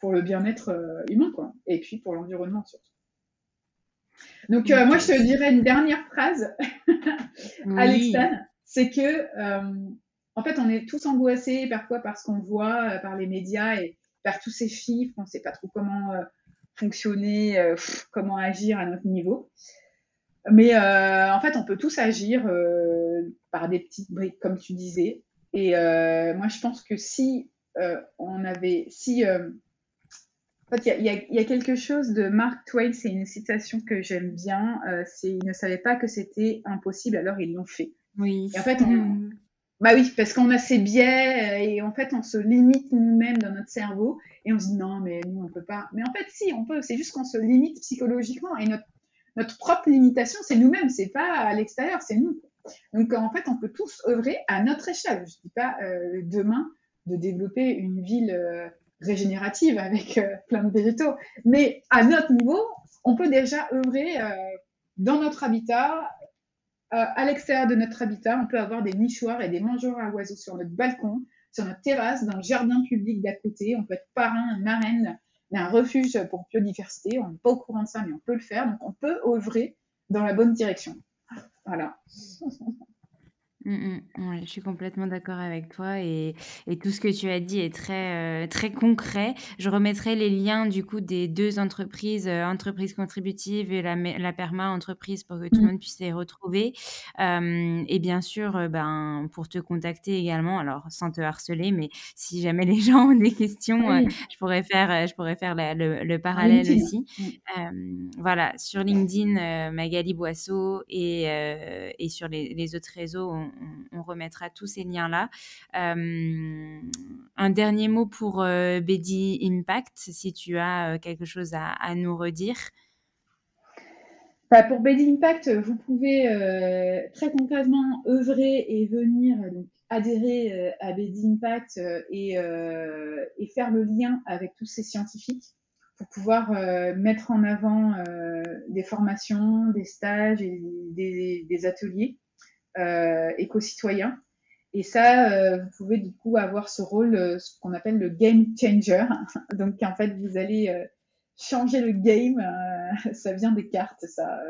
pour le bien-être humain quoi. Et puis pour l'environnement surtout. Donc moi je te dirais une dernière phrase, oui. c'est que en fait on est tous angoissés parfois par ce qu'on voit par les médias et par tous ces chiffres, on ne sait pas trop comment euh, fonctionner, euh, comment agir à notre niveau. Mais euh, en fait, on peut tous agir par des petites briques, comme tu disais. Et moi, je pense que si on avait, si en fait, il y, y a, quelque chose de Mark Twain, c'est une citation que j'aime bien. c'est ils ne savaient pas que c'était impossible, alors ils l'ont fait. Oui. Et en fait, on, bah oui, parce qu'on a ces biais euh, et en fait on se limite nous-mêmes dans notre cerveau et on se dit non mais nous on peut pas. Mais en fait si on peut, c'est juste qu'on se limite psychologiquement et notre notre propre limitation c'est nous-mêmes, c'est pas à l'extérieur, c'est nous. Donc en fait on peut tous œuvrer à notre échelle. Je dis pas euh, demain de développer une ville euh, régénérative avec plein de végétaux, mais à notre niveau on peut déjà œuvrer dans notre habitat euh, à l'extérieur de notre habitat, on peut avoir des nichoirs et des mangeurs à oiseaux sur notre balcon, sur notre terrasse, dans le jardin public d'à côté. On peut être parrain, marraine d'un refuge pour biodiversité. On n'est pas au courant de ça, mais on peut le faire. Donc, on peut œuvrer dans la bonne direction. Voilà. Mmh je suis complètement d'accord avec toi et et tout ce que tu as dit est très, heu, très concret. Je remettrai les liens du coup des deux entreprises, heu, entreprise contributive et la la perma entreprise pour que tout le Mmh. monde puisse les retrouver. Hem et bien sûr, heu, ben, pour te contacter également, alors sans te harceler, mais si jamais les gens ont des questions, heu, Oui, je pourrais faire, heu, je pourrais faire la le le parallèle LinkedIn. aussi. Mmh. Hem, voilà, sur LinkedIn, heu, Magali Boisseau et heu et sur les les autres réseaux, on on remettra tous ces liens-là. Hem, un dernier mot pour, heu, Bedi Impact, si tu as, heu, quelque chose à nous redire? Bah, pour Bedi Impact, vous pouvez, très concrètement œuvrer et venir adhérer, à Bedi Impact, et faire le lien avec tous ces scientifiques pour pouvoir, mettre en avant, des formations, des stages et des ateliers, heu, éco-citoyens et ça, heu, vous pouvez du coup avoir ce rôle, heu, ce qu'on appelle le game changer. Donc en fait, vous allez, changer le game, ça vient des cartes ça,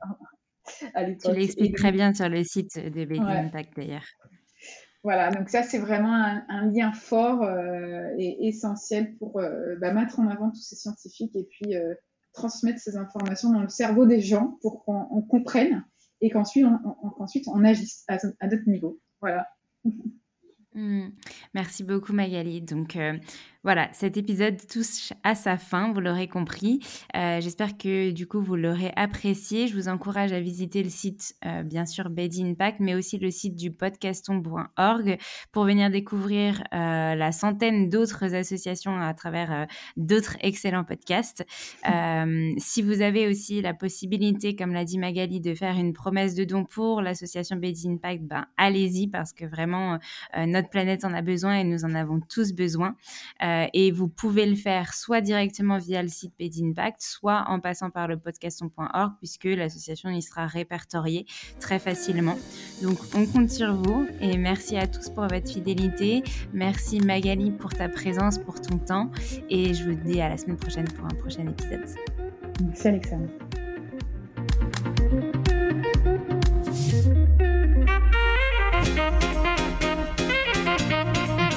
à Tu l'époque et l'expliques très bien sur le site de Bedi ouais, Impact d'ailleurs. voilà, donc ça c'est vraiment un un lien fort, et essentiel pour, bah, mettre en avant tous ces scientifiques et puis, transmettre ces informations dans le cerveau des gens pour qu'on on comprenne et qu'ensuite on agisse à à notre niveau. Voilà. Mmh. Merci beaucoup Magali. Donc, heu, voilà, cet épisode touche à sa fin, vous l'aurez compris. Heu, j'espère que du coup vous l'aurez apprécié. Je vous encourage à visiter le site, heu, bien sûr Bedi Impact, mais aussi le site du podcaston.org pour venir découvrir, heu, la centaine d'autres associations à travers, d'autres excellents podcasts. Hem, si vous avez aussi la possibilité, comme l'a dit Magali, de faire une promesse de don pour l'association Bedi Impact, ben, allez-y parce que vraiment, notre planète en a besoin et nous en avons tous besoin. Euh, et vous pouvez le faire soit directement via le site Bedi Impact, soit en passant par le podcaston.org puisque l'association y sera répertoriée très facilement. Donc on compte sur vous et merci à tous pour votre fidélité. Merci Magali pour ta présence, pour ton temps et je vous dis à la semaine prochaine pour un prochain épisode. Merci Alexandre.